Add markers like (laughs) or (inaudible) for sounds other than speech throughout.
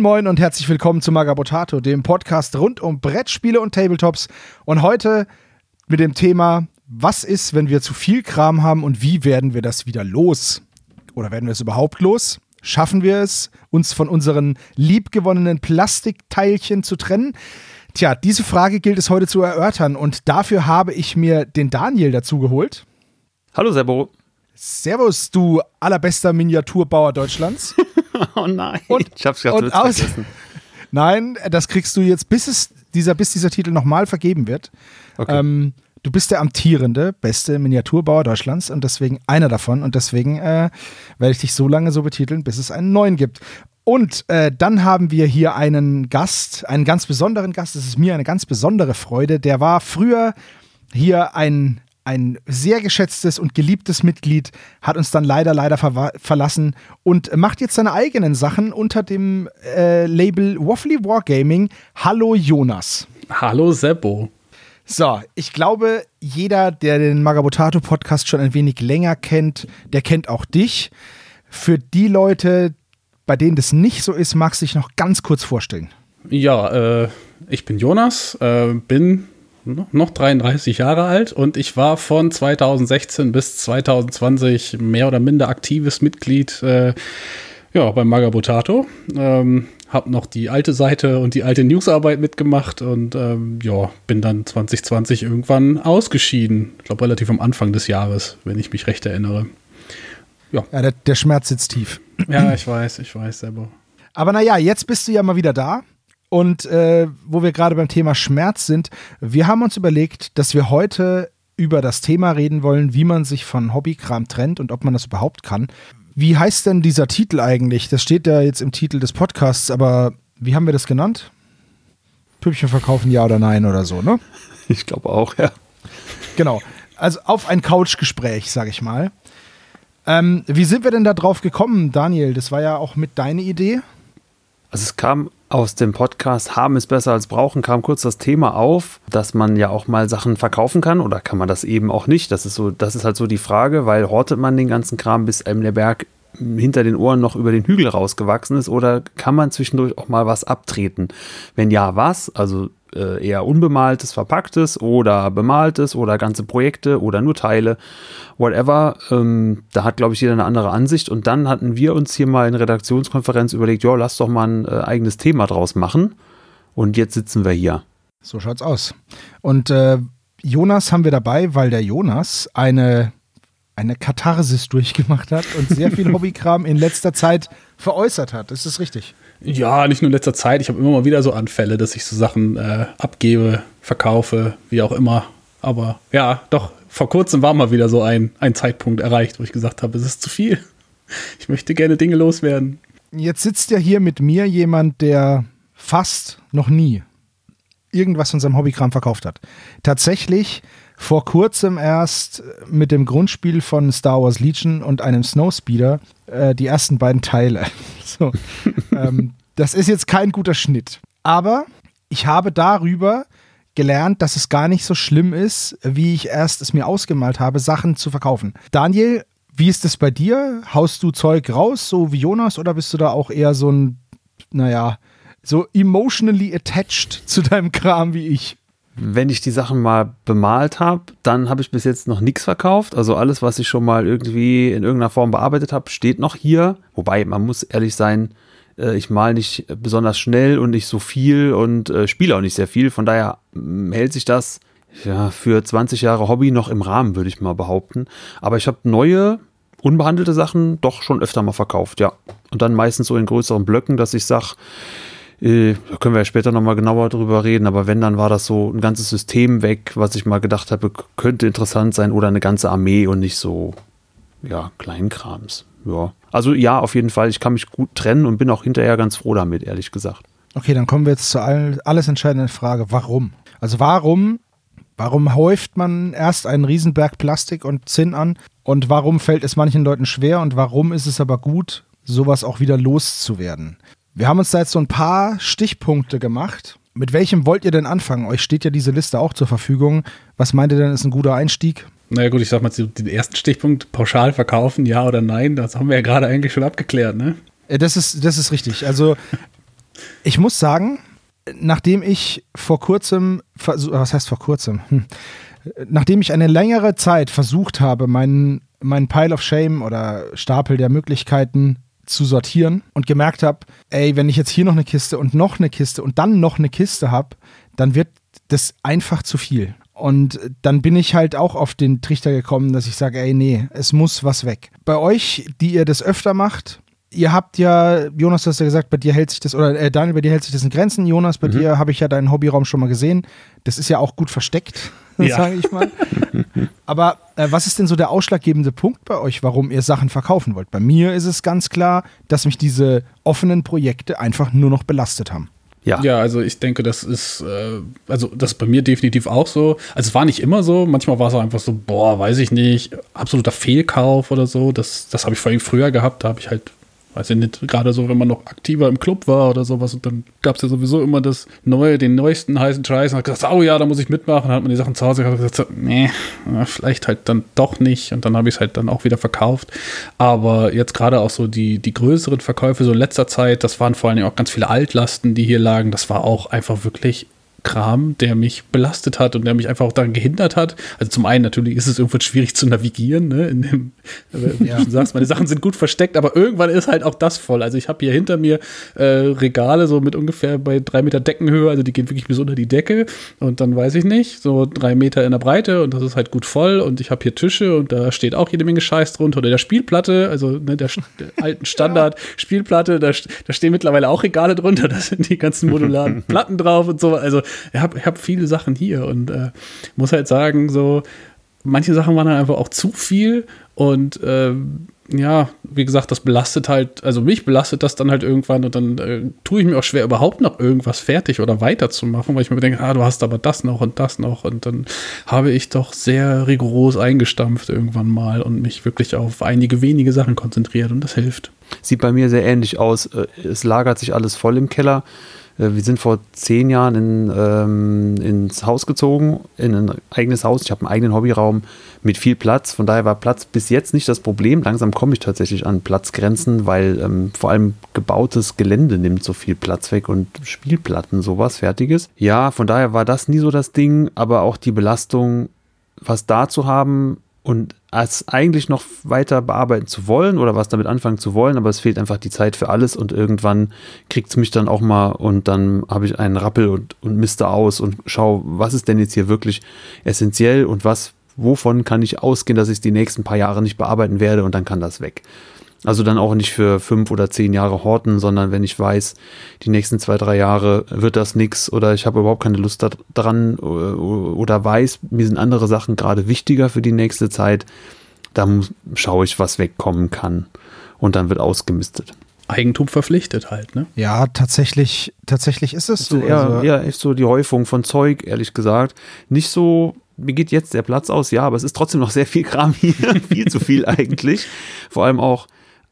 Moin moin und herzlich willkommen zu Magabotato, dem Podcast rund um Brettspiele und Tabletops. Und heute mit dem Thema, was ist, wenn wir zu viel Kram haben und wie werden wir das wieder los? Oder werden wir es überhaupt los? Schaffen wir es, uns von unseren liebgewonnenen Plastikteilchen zu trennen? Tja, diese Frage gilt es heute zu erörtern und dafür habe ich mir den Daniel dazu geholt. Hallo Sebo. Servus, du allerbester Miniaturbauer Deutschlands. (laughs) oh nein. Und, ich hab's gerade aus, vergessen. (laughs) Nein, das kriegst du jetzt, bis, es dieser, bis dieser Titel nochmal vergeben wird. Okay. Ähm, du bist der amtierende beste Miniaturbauer Deutschlands und deswegen einer davon. Und deswegen äh, werde ich dich so lange so betiteln, bis es einen neuen gibt. Und äh, dann haben wir hier einen Gast, einen ganz besonderen Gast. Es ist mir eine ganz besondere Freude. Der war früher hier ein, ein sehr geschätztes und geliebtes Mitglied, hat uns dann leider, leider ver verlassen und macht jetzt seine eigenen Sachen unter dem äh, Label Waffly Wargaming. Hallo Jonas. Hallo Seppo. So, ich glaube, jeder, der den Magabotato Podcast schon ein wenig länger kennt, der kennt auch dich. Für die Leute, bei denen das nicht so ist, magst du dich noch ganz kurz vorstellen. Ja, äh, ich bin Jonas, äh, bin noch 33 Jahre alt und ich war von 2016 bis 2020 mehr oder minder aktives Mitglied äh, ja, beim Magabotato. Ähm, hab noch die alte Seite und die alte Newsarbeit mitgemacht und ähm, ja, bin dann 2020 irgendwann ausgeschieden. Ich glaube, relativ am Anfang des Jahres, wenn ich mich recht erinnere. Ja, ja der, der Schmerz sitzt tief. Ja, ich weiß, ich weiß selber. Aber naja, jetzt bist du ja mal wieder da. Und äh, wo wir gerade beim Thema Schmerz sind, wir haben uns überlegt, dass wir heute über das Thema reden wollen, wie man sich von Hobbykram trennt und ob man das überhaupt kann. Wie heißt denn dieser Titel eigentlich? Das steht ja jetzt im Titel des Podcasts, aber wie haben wir das genannt? Püppchen verkaufen, ja oder nein oder so, ne? (laughs) Ich glaube auch, ja. Genau. Also auf ein Couchgespräch, sag ich mal. Ähm, wie sind wir denn da drauf gekommen, Daniel? Das war ja auch mit deiner Idee. Also es kam aus dem Podcast Haben ist besser als brauchen, kam kurz das Thema auf, dass man ja auch mal Sachen verkaufen kann oder kann man das eben auch nicht? Das ist so, das ist halt so die Frage, weil hortet man den ganzen Kram, bis einem der Berg hinter den Ohren noch über den Hügel rausgewachsen ist oder kann man zwischendurch auch mal was abtreten? Wenn ja, was? Also äh, eher unbemaltes, verpacktes oder bemaltes oder ganze Projekte oder nur Teile, whatever. Ähm, da hat, glaube ich, jeder eine andere Ansicht. Und dann hatten wir uns hier mal in Redaktionskonferenz überlegt, ja, lass doch mal ein äh, eigenes Thema draus machen. Und jetzt sitzen wir hier. So schaut's aus. Und äh, Jonas haben wir dabei, weil der Jonas eine, eine Katharsis durchgemacht hat und sehr viel (laughs) Hobbykram in letzter Zeit veräußert hat. Ist das richtig? Ja, nicht nur in letzter Zeit. Ich habe immer mal wieder so Anfälle, dass ich so Sachen äh, abgebe, verkaufe, wie auch immer. Aber ja, doch, vor kurzem war mal wieder so ein, ein Zeitpunkt erreicht, wo ich gesagt habe, es ist zu viel. Ich möchte gerne Dinge loswerden. Jetzt sitzt ja hier mit mir jemand, der fast noch nie irgendwas von seinem Hobbykram verkauft hat. Tatsächlich vor kurzem erst mit dem Grundspiel von Star Wars Legion und einem Snowspeeder äh, die ersten beiden Teile. (laughs) so. ähm, das ist jetzt kein guter Schnitt. Aber ich habe darüber gelernt, dass es gar nicht so schlimm ist, wie ich erst es mir ausgemalt habe, Sachen zu verkaufen. Daniel, wie ist es bei dir? Haust du Zeug raus, so wie Jonas, oder bist du da auch eher so ein, naja, so emotionally attached zu deinem Kram wie ich? Wenn ich die Sachen mal bemalt habe, dann habe ich bis jetzt noch nichts verkauft. Also alles, was ich schon mal irgendwie in irgendeiner Form bearbeitet habe, steht noch hier. Wobei, man muss ehrlich sein, äh, ich male nicht besonders schnell und nicht so viel und äh, spiele auch nicht sehr viel. Von daher mm, hält sich das ja, für 20 Jahre Hobby noch im Rahmen, würde ich mal behaupten. Aber ich habe neue, unbehandelte Sachen doch schon öfter mal verkauft, ja. Und dann meistens so in größeren Blöcken, dass ich sage, äh, da können wir ja später nochmal genauer drüber reden, aber wenn, dann war das so ein ganzes System weg, was ich mal gedacht habe, könnte interessant sein oder eine ganze Armee und nicht so, ja, Kleinkrams. Ja. Also ja, auf jeden Fall, ich kann mich gut trennen und bin auch hinterher ganz froh damit, ehrlich gesagt. Okay, dann kommen wir jetzt zur alles entscheidenden Frage. Warum? Also warum, warum häuft man erst einen Riesenberg Plastik und Zinn an und warum fällt es manchen Leuten schwer und warum ist es aber gut, sowas auch wieder loszuwerden? Wir haben uns da jetzt so ein paar Stichpunkte gemacht. Mit welchem wollt ihr denn anfangen? Euch steht ja diese Liste auch zur Verfügung. Was meint ihr denn, ist ein guter Einstieg? Naja gut, ich sag mal, den ersten Stichpunkt, pauschal verkaufen, ja oder nein, das haben wir ja gerade eigentlich schon abgeklärt, ne? Äh, das ist, das ist richtig. Also (laughs) Ich muss sagen, nachdem ich vor kurzem, was heißt vor kurzem? Hm. Nachdem ich eine längere Zeit versucht habe, meinen, meinen Pile of Shame oder Stapel der Möglichkeiten zu sortieren und gemerkt habe, ey, wenn ich jetzt hier noch eine Kiste und noch eine Kiste und dann noch eine Kiste habe, dann wird das einfach zu viel. Und dann bin ich halt auch auf den Trichter gekommen, dass ich sage, ey, nee, es muss was weg. Bei euch, die ihr das öfter macht, ihr habt ja, Jonas, du hast ja gesagt, bei dir hält sich das, oder äh, Daniel, bei dir hält sich das in Grenzen. Jonas, bei mhm. dir habe ich ja deinen Hobbyraum schon mal gesehen. Das ist ja auch gut versteckt, ja. (laughs) sage ich mal. Aber äh, was ist denn so der ausschlaggebende Punkt bei euch, warum ihr Sachen verkaufen wollt? Bei mir ist es ganz klar, dass mich diese offenen Projekte einfach nur noch belastet haben. Ja. ja, also ich denke, das ist, äh, also das ist bei mir definitiv auch so. Also es war nicht immer so. Manchmal war es auch einfach so, boah, weiß ich nicht, absoluter Fehlkauf oder so. Das, das habe ich vor allem früher gehabt. Da habe ich halt weiß ich nicht, gerade so, wenn man noch aktiver im Club war oder sowas und dann gab es ja sowieso immer das neue, den neuesten heißen Scheiß und hat gesagt, oh ja, da muss ich mitmachen, dann hat man die Sachen zu Hause gehabt und gesagt, nee, vielleicht halt dann doch nicht. Und dann habe ich es halt dann auch wieder verkauft. Aber jetzt gerade auch so die, die größeren Verkäufe so in letzter Zeit, das waren vor allem auch ganz viele Altlasten, die hier lagen, das war auch einfach wirklich Kram, der mich belastet hat und der mich einfach auch daran gehindert hat. Also zum einen natürlich ist es irgendwann schwierig zu navigieren, ne? In dem, wie ja. du sagst, meine Sachen sind gut versteckt, aber irgendwann ist halt auch das voll. Also ich habe hier hinter mir äh, Regale so mit ungefähr bei drei Meter Deckenhöhe, also die gehen wirklich bis unter die Decke und dann weiß ich nicht, so drei Meter in der Breite und das ist halt gut voll und ich habe hier Tische und da steht auch jede Menge Scheiß drunter oder der Spielplatte, also ne, der, der alten (laughs) Standard Spielplatte, da, da stehen mittlerweile auch Regale drunter, da sind die ganzen modularen (laughs) Platten drauf und so, also ich habe hab viele Sachen hier und äh, muss halt sagen, so, manche Sachen waren dann einfach auch zu viel und äh, ja, wie gesagt, das belastet halt, also mich belastet das dann halt irgendwann und dann äh, tue ich mir auch schwer, überhaupt noch irgendwas fertig oder weiterzumachen, weil ich mir denke, ah, du hast aber das noch und das noch und dann habe ich doch sehr rigoros eingestampft irgendwann mal und mich wirklich auf einige wenige Sachen konzentriert und das hilft. Sieht bei mir sehr ähnlich aus. Äh, es lagert sich alles voll im Keller. Äh, wir sind vor zehn Jahren in, ähm, ins Haus gezogen, in ein eigenes Haus. Ich habe einen eigenen Hobbyraum mit viel Platz. Von daher war Platz bis jetzt nicht das Problem. Langsam komme ich tatsächlich an Platzgrenzen, weil ähm, vor allem gebautes Gelände nimmt so viel Platz weg und Spielplatten, sowas Fertiges. Ja, von daher war das nie so das Ding, aber auch die Belastung, was da zu haben, und es eigentlich noch weiter bearbeiten zu wollen oder was damit anfangen zu wollen, aber es fehlt einfach die Zeit für alles und irgendwann kriegt es mich dann auch mal und dann habe ich einen Rappel und, und miste aus und schaue, was ist denn jetzt hier wirklich essentiell und was, wovon kann ich ausgehen, dass ich die nächsten paar Jahre nicht bearbeiten werde und dann kann das weg. Also dann auch nicht für fünf oder zehn Jahre horten, sondern wenn ich weiß, die nächsten zwei, drei Jahre wird das nichts oder ich habe überhaupt keine Lust daran oder weiß, mir sind andere Sachen gerade wichtiger für die nächste Zeit, dann schaue ich, was wegkommen kann. Und dann wird ausgemistet. Eigentum verpflichtet halt, ne? Ja, tatsächlich, tatsächlich ist es so. Ja, also. ja, ist so die Häufung von Zeug, ehrlich gesagt. Nicht so mir geht jetzt der Platz aus, ja, aber es ist trotzdem noch sehr viel Kram hier, (laughs) viel zu viel eigentlich. Vor allem auch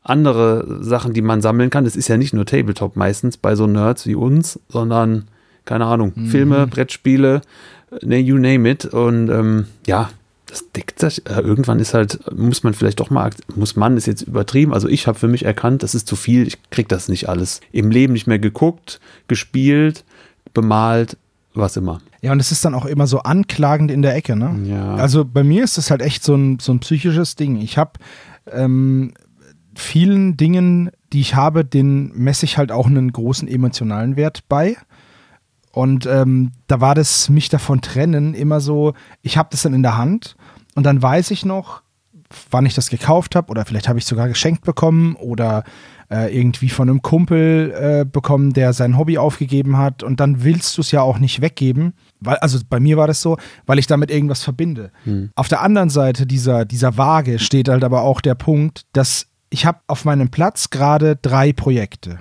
andere Sachen, die man sammeln kann. Es ist ja nicht nur Tabletop meistens bei so Nerds wie uns, sondern, keine Ahnung, mhm. Filme, Brettspiele, ne, you name it. Und ähm, ja, das deckt sich. Äh, irgendwann ist halt, muss man vielleicht doch mal, muss man, ist jetzt übertrieben. Also ich habe für mich erkannt, das ist zu viel, ich krieg das nicht alles. Im Leben nicht mehr geguckt, gespielt, bemalt, was immer. Ja, und es ist dann auch immer so anklagend in der Ecke, ne? Ja. Also bei mir ist das halt echt so ein, so ein psychisches Ding. Ich habe ähm, vielen Dingen, die ich habe, den messe ich halt auch einen großen emotionalen Wert bei. Und ähm, da war das mich davon trennen immer so, ich habe das dann in der Hand und dann weiß ich noch, wann ich das gekauft habe oder vielleicht habe ich sogar geschenkt bekommen oder äh, irgendwie von einem Kumpel äh, bekommen, der sein Hobby aufgegeben hat und dann willst du es ja auch nicht weggeben. Weil, also bei mir war das so, weil ich damit irgendwas verbinde. Hm. Auf der anderen Seite dieser, dieser Waage steht halt aber auch der Punkt, dass ich habe auf meinem Platz gerade drei Projekte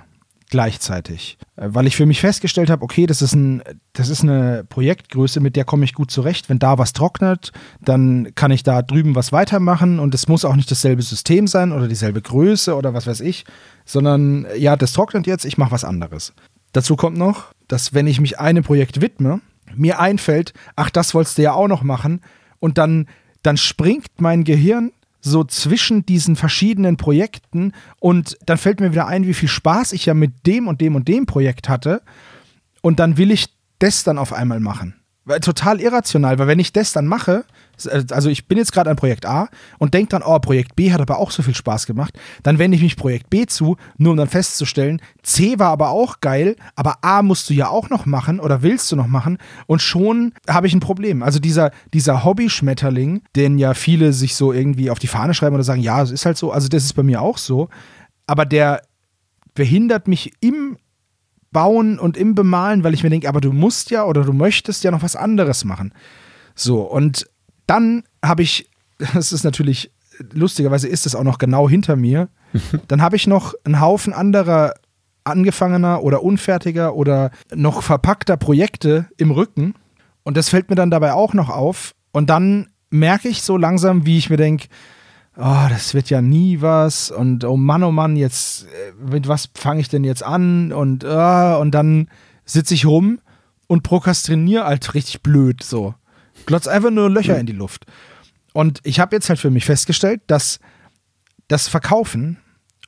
gleichzeitig, äh, weil ich für mich festgestellt habe, okay, das ist, ein, das ist eine Projektgröße, mit der komme ich gut zurecht. Wenn da was trocknet, dann kann ich da drüben was weitermachen und es muss auch nicht dasselbe System sein oder dieselbe Größe oder was weiß ich, sondern ja, das trocknet jetzt, ich mache was anderes. Dazu kommt noch, dass wenn ich mich einem Projekt widme, mir einfällt, ach, das wolltest du ja auch noch machen und dann, dann springt mein Gehirn so zwischen diesen verschiedenen Projekten und dann fällt mir wieder ein, wie viel Spaß ich ja mit dem und dem und dem Projekt hatte und dann will ich das dann auf einmal machen. Total irrational, weil wenn ich das dann mache, also ich bin jetzt gerade an Projekt A und denke dann, oh, Projekt B hat aber auch so viel Spaß gemacht, dann wende ich mich Projekt B zu, nur um dann festzustellen, C war aber auch geil, aber A musst du ja auch noch machen oder willst du noch machen und schon habe ich ein Problem. Also dieser, dieser Hobby-Schmetterling, den ja viele sich so irgendwie auf die Fahne schreiben oder sagen, ja, es ist halt so, also das ist bei mir auch so, aber der behindert mich im Bauen und im Bemalen, weil ich mir denke, aber du musst ja oder du möchtest ja noch was anderes machen. So, und dann habe ich, (laughs) das ist natürlich, lustigerweise ist es auch noch genau hinter mir, (laughs) dann habe ich noch einen Haufen anderer angefangener oder unfertiger oder noch verpackter Projekte im Rücken. Und das fällt mir dann dabei auch noch auf. Und dann merke ich so langsam, wie ich mir denke, oh, das wird ja nie was und oh Mann, oh Mann, jetzt, äh, mit was fange ich denn jetzt an und, uh, und dann sitze ich rum und prokrastiniere halt richtig blöd so. Glotz einfach nur Löcher in die Luft. Und ich habe jetzt halt für mich festgestellt, dass das Verkaufen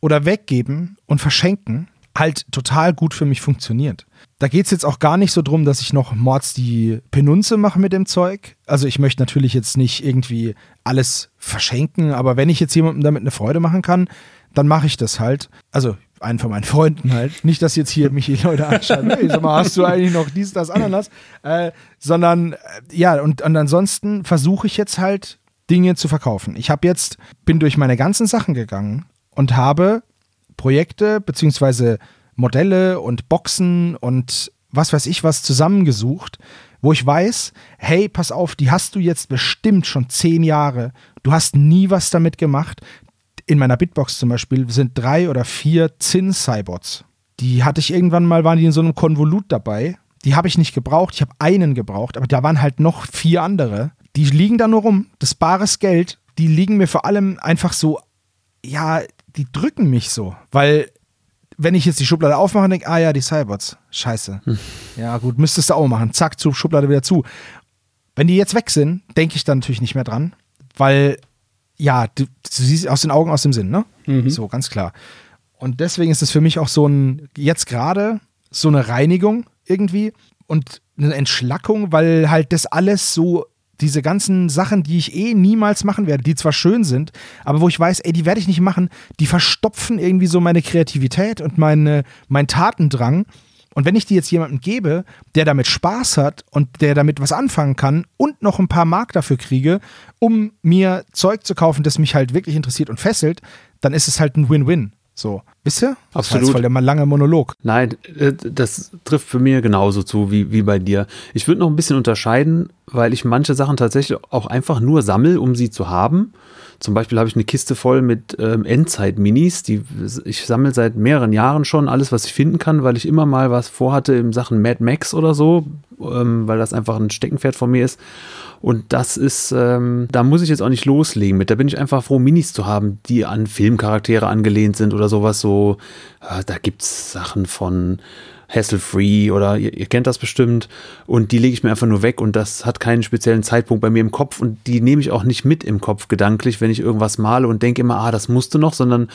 oder Weggeben und Verschenken halt total gut für mich funktioniert. Da geht es jetzt auch gar nicht so drum, dass ich noch Mords die Penunze mache mit dem Zeug. Also ich möchte natürlich jetzt nicht irgendwie alles verschenken, aber wenn ich jetzt jemandem damit eine Freude machen kann, dann mache ich das halt. Also einen von meinen Freunden halt. Nicht, dass jetzt hier mich die Leute anschauen, hey, sag mal, hast du eigentlich noch dies, das, Ananas? Äh, sondern, äh, ja, und, und ansonsten versuche ich jetzt halt Dinge zu verkaufen. Ich habe jetzt, bin durch meine ganzen Sachen gegangen und habe Projekte beziehungsweise Modelle und Boxen und was weiß ich was zusammengesucht, wo ich weiß, hey, pass auf, die hast du jetzt bestimmt schon zehn Jahre. Du hast nie was damit gemacht. In meiner Bitbox zum Beispiel sind drei oder vier Zinn-Cybots. Die hatte ich irgendwann mal, waren die in so einem Konvolut dabei. Die habe ich nicht gebraucht. Ich habe einen gebraucht, aber da waren halt noch vier andere. Die liegen da nur rum. Das bares Geld, die liegen mir vor allem einfach so, ja, die drücken mich so, weil wenn ich jetzt die Schublade aufmache und denke, ah ja, die Cybots, scheiße. Hm. Ja, gut, müsstest du auch machen. Zack, zu Schublade wieder zu. Wenn die jetzt weg sind, denke ich dann natürlich nicht mehr dran, weil, ja, du, du, siehst aus den Augen, aus dem Sinn, ne? Mhm. So, ganz klar. Und deswegen ist es für mich auch so ein, jetzt gerade, so eine Reinigung irgendwie und eine Entschlackung, weil halt das alles so diese ganzen Sachen, die ich eh niemals machen werde, die zwar schön sind, aber wo ich weiß, ey, die werde ich nicht machen, die verstopfen irgendwie so meine Kreativität und meine, mein Tatendrang. Und wenn ich die jetzt jemandem gebe, der damit Spaß hat und der damit was anfangen kann und noch ein paar Mark dafür kriege, um mir Zeug zu kaufen, das mich halt wirklich interessiert und fesselt, dann ist es halt ein Win-Win. So, wisst ihr? Das Absolut. Das war der mal lange Monolog. Nein, äh, das trifft für mich genauso zu wie, wie bei dir. Ich würde noch ein bisschen unterscheiden, weil ich manche Sachen tatsächlich auch einfach nur sammle, um sie zu haben. Zum Beispiel habe ich eine Kiste voll mit ähm, Endzeit-Minis. Die, ich sammle seit mehreren Jahren schon alles, was ich finden kann, weil ich immer mal was vorhatte in Sachen Mad Max oder so, ähm, weil das einfach ein Steckenpferd von mir ist. Und das ist, ähm, da muss ich jetzt auch nicht loslegen mit. Da bin ich einfach froh, Minis zu haben, die an Filmcharaktere angelehnt sind oder sowas. So, äh, da gibt es Sachen von Hassle-Free oder ihr, ihr, kennt das bestimmt. Und die lege ich mir einfach nur weg und das hat keinen speziellen Zeitpunkt bei mir im Kopf und die nehme ich auch nicht mit im Kopf gedanklich, wenn ich irgendwas male und denke immer, ah, das musste noch, sondern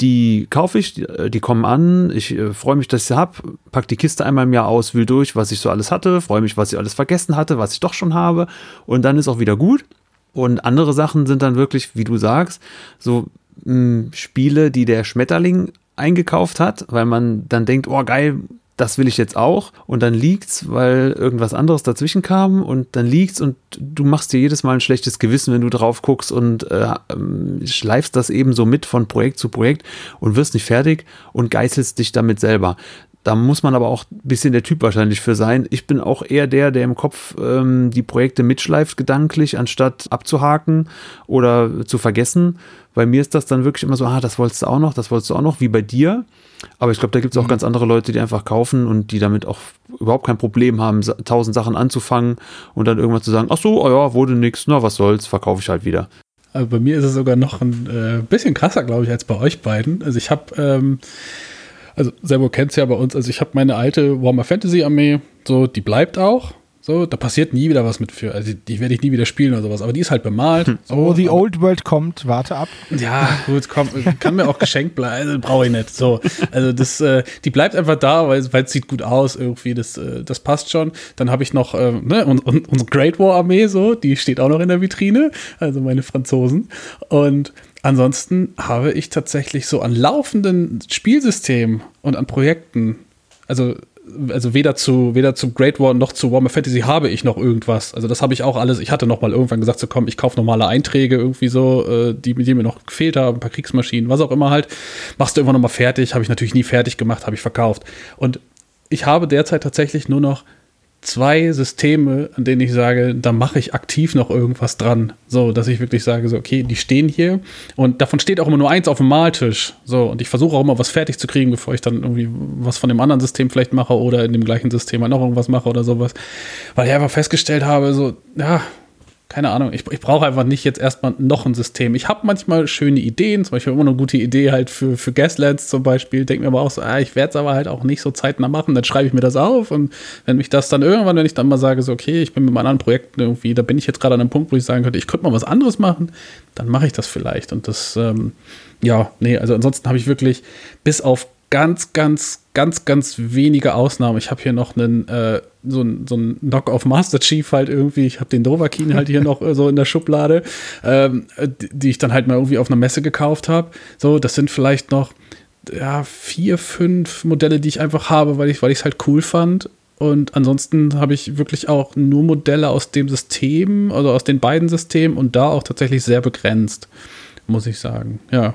die kaufe ich, die, die kommen an, ich äh, freue mich, dass ich sie habe, pack die Kiste einmal im Jahr aus, wühl durch, was ich so alles hatte, freue mich, was ich alles vergessen hatte, was ich doch schon habe. Und dann ist auch wieder gut. Und andere Sachen sind dann wirklich, wie du sagst, so mh, hm, Spiele, die der Schmetterling eingekauft hat, weil man dann denkt, oh geil, das will ich jetzt auch und dann liegt's, weil irgendwas anderes dazwischen kam und dann liegt's und du machst dir jedes Mal ein schlechtes Gewissen, wenn du drauf guckst und äh, ähm, schleifst das eben so mit von Projekt zu Projekt und wirst nicht fertig und geißelst dich damit selber. Da muss man aber auch ein bisschen der Typ wahrscheinlich für sein. Ich bin auch eher der, der im Kopf ähm, die Projekte mitschleift gedanklich, anstatt abzuhaken oder zu vergessen. Bei mir ist das dann wirklich immer so, ah, das wolltest du auch noch, das wolltest du auch noch, wie bei dir. Aber ich glaube, da gibt es auch mhm. ganz andere Leute, die einfach kaufen und die damit auch überhaupt kein Problem haben, tausend Sachen anzufangen und dann irgendwann zu sagen, ach so, oh ja, wurde nix, na was soll's, verkaufe ich halt wieder. Also bei mir ist es sogar noch ein äh, bisschen krasser, glaube ich, als bei euch beiden. Also ich habe ähm, also Servo kennt es ja bei uns, also ich habe meine alte Warhammer Fantasy Armee, so, die bleibt auch. So, da passiert nie wieder was mit für. Also die, die werde ich nie wieder spielen oder sowas. Aber die ist halt bemalt. Hm. So, oh, die Old World kommt, warte ab. Ja, gut, komm, kann mir auch geschenkt bleiben. Also, (laughs) brauche ich nicht. So, also das, äh, die bleibt einfach da, weil, weil es sieht gut aus irgendwie. Das, äh, das passt schon. Dann habe ich noch äh, ne, und, und, unsere Great War Armee, so, die steht auch noch in der Vitrine. Also meine Franzosen. Und ansonsten habe ich tatsächlich so an laufenden Spielsystemen und an Projekten, also also weder zu, weder zu Great War noch zu Warhammer Fantasy habe ich noch irgendwas. Also das habe ich auch alles. Ich hatte noch mal irgendwann gesagt, so komm, ich kaufe normale Einträge irgendwie so, äh, die, die mir noch gefehlt haben, ein paar Kriegsmaschinen, was auch immer halt. Machst du irgendwann noch mal fertig. Habe ich natürlich nie fertig gemacht, habe ich verkauft. Und ich habe derzeit tatsächlich nur noch zwei Systeme, an denen ich sage, da mache ich aktiv noch irgendwas dran. So, dass ich wirklich sage, so, okay, die stehen hier und davon steht auch immer nur eins auf dem Maltisch. So, und ich versuche auch immer was fertig zu kriegen, bevor ich dann irgendwie was von dem anderen System vielleicht mache oder in dem gleichen System noch irgendwas mache oder sowas. Weil ich einfach festgestellt habe, so, ja, keine Ahnung, ich, ich brauche einfach nicht jetzt erstmal noch ein System. Ich habe manchmal schöne Ideen, zum Beispiel immer eine gute Idee halt für, für Gaslands zum Beispiel. Denke mir aber auch so, ah, ich werde es aber halt auch nicht so zeitnah machen. Dann schreibe ich mir das auf und wenn mich das dann irgendwann, wenn ich dann mal sage, so, okay, ich bin mit meinen anderen Projekten irgendwie, da bin ich jetzt gerade an einem Punkt, wo ich sagen könnte, ich könnte mal was anderes machen, dann mache ich das vielleicht. Und das, ähm, ja, nee, also ansonsten habe ich wirklich bis auf ganz, ganz, ganz, ganz wenige Ausnahmen. Ich habe hier noch einen, äh, so ein, so ein Knock-off Master Chief halt irgendwie. Ich habe den Dovahkin halt hier noch äh, so in der Schublade, ähm, die, die ich dann halt mal irgendwie auf einer Messe gekauft habe. So, das sind vielleicht noch ja, vier, fünf Modelle, die ich einfach habe, weil ich es weil halt cool fand. Und ansonsten habe ich wirklich auch nur Modelle aus dem System, also aus den beiden Systemen und da auch tatsächlich sehr begrenzt, muss ich sagen. Ja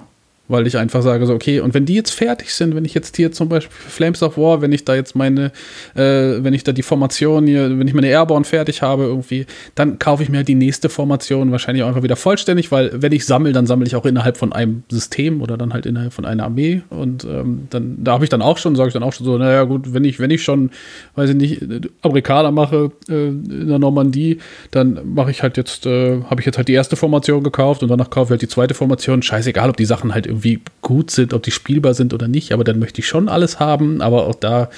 weil ich einfach sage so, okay, und wenn die jetzt fertig sind, wenn ich jetzt hier zum Beispiel Flames of War, wenn ich da jetzt meine, äh, wenn ich da die Formation hier, wenn ich meine Airborne fertig habe irgendwie, dann kaufe ich mir halt die nächste Formation wahrscheinlich auch einfach wieder vollständig, weil wenn ich sammle, dann sammle ich auch innerhalb von einem System oder dann halt innerhalb von einer Armee und ähm, dann, da habe ich dann auch schon, sage ich dann auch schon so, naja gut, wenn ich, wenn ich schon, weiß ich nicht, Amerikaner mache äh, in der Normandie, dann mache ich halt jetzt, äh, habe ich jetzt halt die erste Formation gekauft und danach kaufe ich halt die zweite Formation, scheißegal, ob die Sachen halt irgendwie irgendwie gut sind, ob die spielbar sind oder nicht, aber dann möchte ich schon alles haben, aber auch da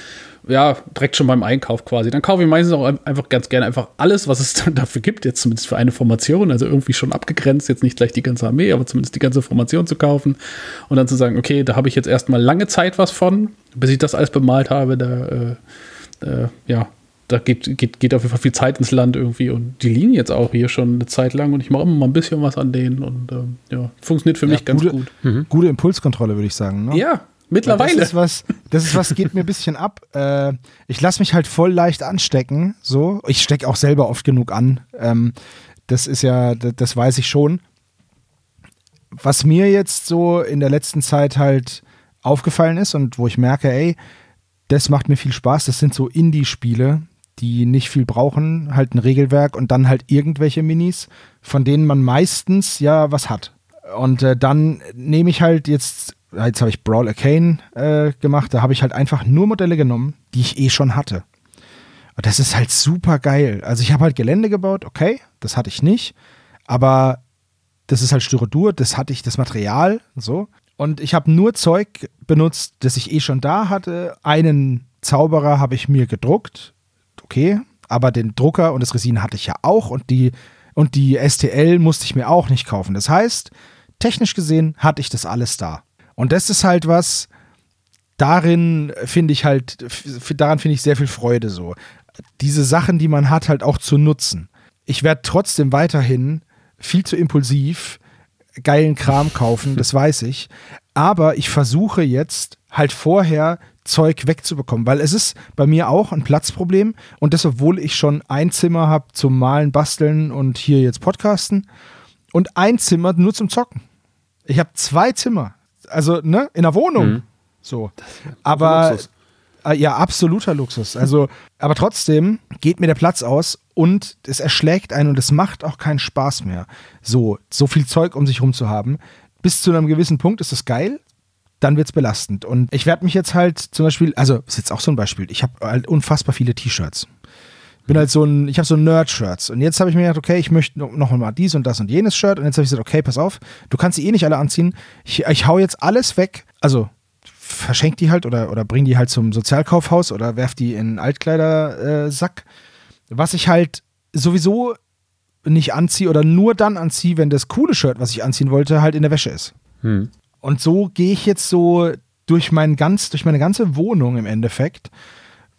ja, direkt schon beim Einkauf quasi. Dann kaufe ich meistens auch einfach ganz gerne einfach alles, was es (laughs) dann dafür gibt, jetzt zumindest für eine Formation, also irgendwie schon abgegrenzt, jetzt nicht gleich die ganze Armee, aber zumindest die ganze Formation zu kaufen und dann zu sagen, okay, da habe ich jetzt erstmal lange Zeit was von, bis ich das alles bemalt habe, da, äh, äh, ja, da geht, geht, geht auf jeden Fall viel Zeit ins Land irgendwie und die liegen jetzt auch hier schon eine Zeit lang und ich mache immer mal ein bisschen was an denen und ähm, ja, funktioniert für ja, mich ganz gute, gut. Mhm. Gute Impulskontrolle, würde ich sagen. Ne? Ja, mittlerweile. Das ist was, das ist was, geht mir ein bisschen ab. (laughs) Äh, ich lasse mich halt voll leicht anstecken. So, ich stecke auch selber oft genug an. Ähm, das ist ja, das, das weiß ich schon. Was mir jetzt so in der letzten Zeit halt aufgefallen ist und wo ich merke, ey, das macht mir viel Spaß. Das sind so Indie-Spiele, die nicht viel brauchen, halt ein Regelwerk und dann halt irgendwelche Minis, von denen man meistens ja was hat. Und äh, dann nehme ich halt jetzt, jetzt habe ich Brawl Arcane äh, gemacht, da habe ich halt einfach nur Modelle genommen, die ich eh schon hatte. Und das ist halt super geil. Also ich habe halt Gelände gebaut, okay, das hatte ich nicht, aber das ist halt Styrodur, das hatte ich, das Material, so. Und ich habe nur Zeug benutzt, das ich eh schon da hatte. Einen Zauberer habe ich mir gedruckt, okay, aber den Drucker und das Resin hatte ich ja auch und die, und die STL musste ich mir auch nicht kaufen. Das heißt, technisch gesehen hatte ich das alles da. Und das ist halt was, darin finde ich halt, daran finde ich sehr viel Freude so. Diese Sachen, die man hat, halt auch zu nutzen. Ich werde trotzdem weiterhin viel zu impulsiv geilen Kram kaufen, das weiß ich. Aber ich versuche jetzt halt vorher Zeug wegzubekommen, weil es ist bei mir auch ein Platzproblem und das, obwohl ich schon ein Zimmer habe zum Malen, Basteln und hier jetzt Podcasten und ein Zimmer nur zum Zocken. Ich habe zwei Zimmer, also ne, in der Wohnung. Mhm. So. Aber äh, ja, absoluter Luxus. Also, aber trotzdem geht mir der Platz aus und es erschlägt einen und es macht auch keinen Spaß mehr. So, so viel Zeug um sich rum zu haben. Bis zu einem gewissen Punkt ist es geil, dann wird es belastend. Und ich werde mich jetzt halt zum Beispiel, also ist jetzt auch so ein Beispiel, ich habe halt unfassbar viele T-Shirts. Bin halt so ein, ich habe so Nerd-Shirts. Und jetzt habe ich mir gedacht, okay, ich möchte noch mal dies und das und jenes Shirt. Und jetzt habe ich gesagt, okay, pass auf, du kannst die eh nicht alle anziehen. Ich, ich hau jetzt alles weg. Also verschenk die halt oder, oder bring die halt zum Sozialkaufhaus oder werf die in einen Altkleidersack. was ich halt sowieso nicht anziehe oder nur dann anziehe, wenn das coole Shirt, was ich anziehen wollte, halt in der Wäsche ist. Hm. Und so gehe ich jetzt so durch, mein ganz, durch meine ganze Wohnung im Endeffekt.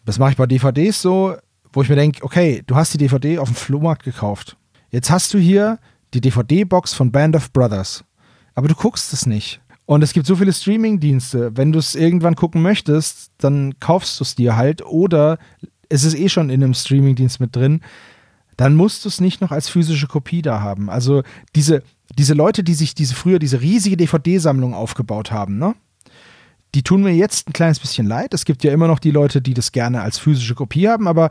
Das mache ich bei DVDs so, wo ich mir denke, okay, du hast die DVD auf dem Flohmarkt gekauft. Jetzt hast du hier die DVD-Box von Band of Brothers. Aber du guckst es nicht. Und es gibt so viele Streaming-Dienste. Wenn du es irgendwann gucken möchtest, dann kaufst du es dir halt. Oder es ist eh schon in einem Streaming-Dienst mit drin. Dann musst du es nicht noch als physische Kopie da haben. Also diese, diese Leute, die sich diese früher diese riesige DVD-Sammlung aufgebaut haben, ne? Die tun mir jetzt ein kleines bisschen leid. Es gibt ja immer noch die Leute, die das gerne als physische Kopie haben, aber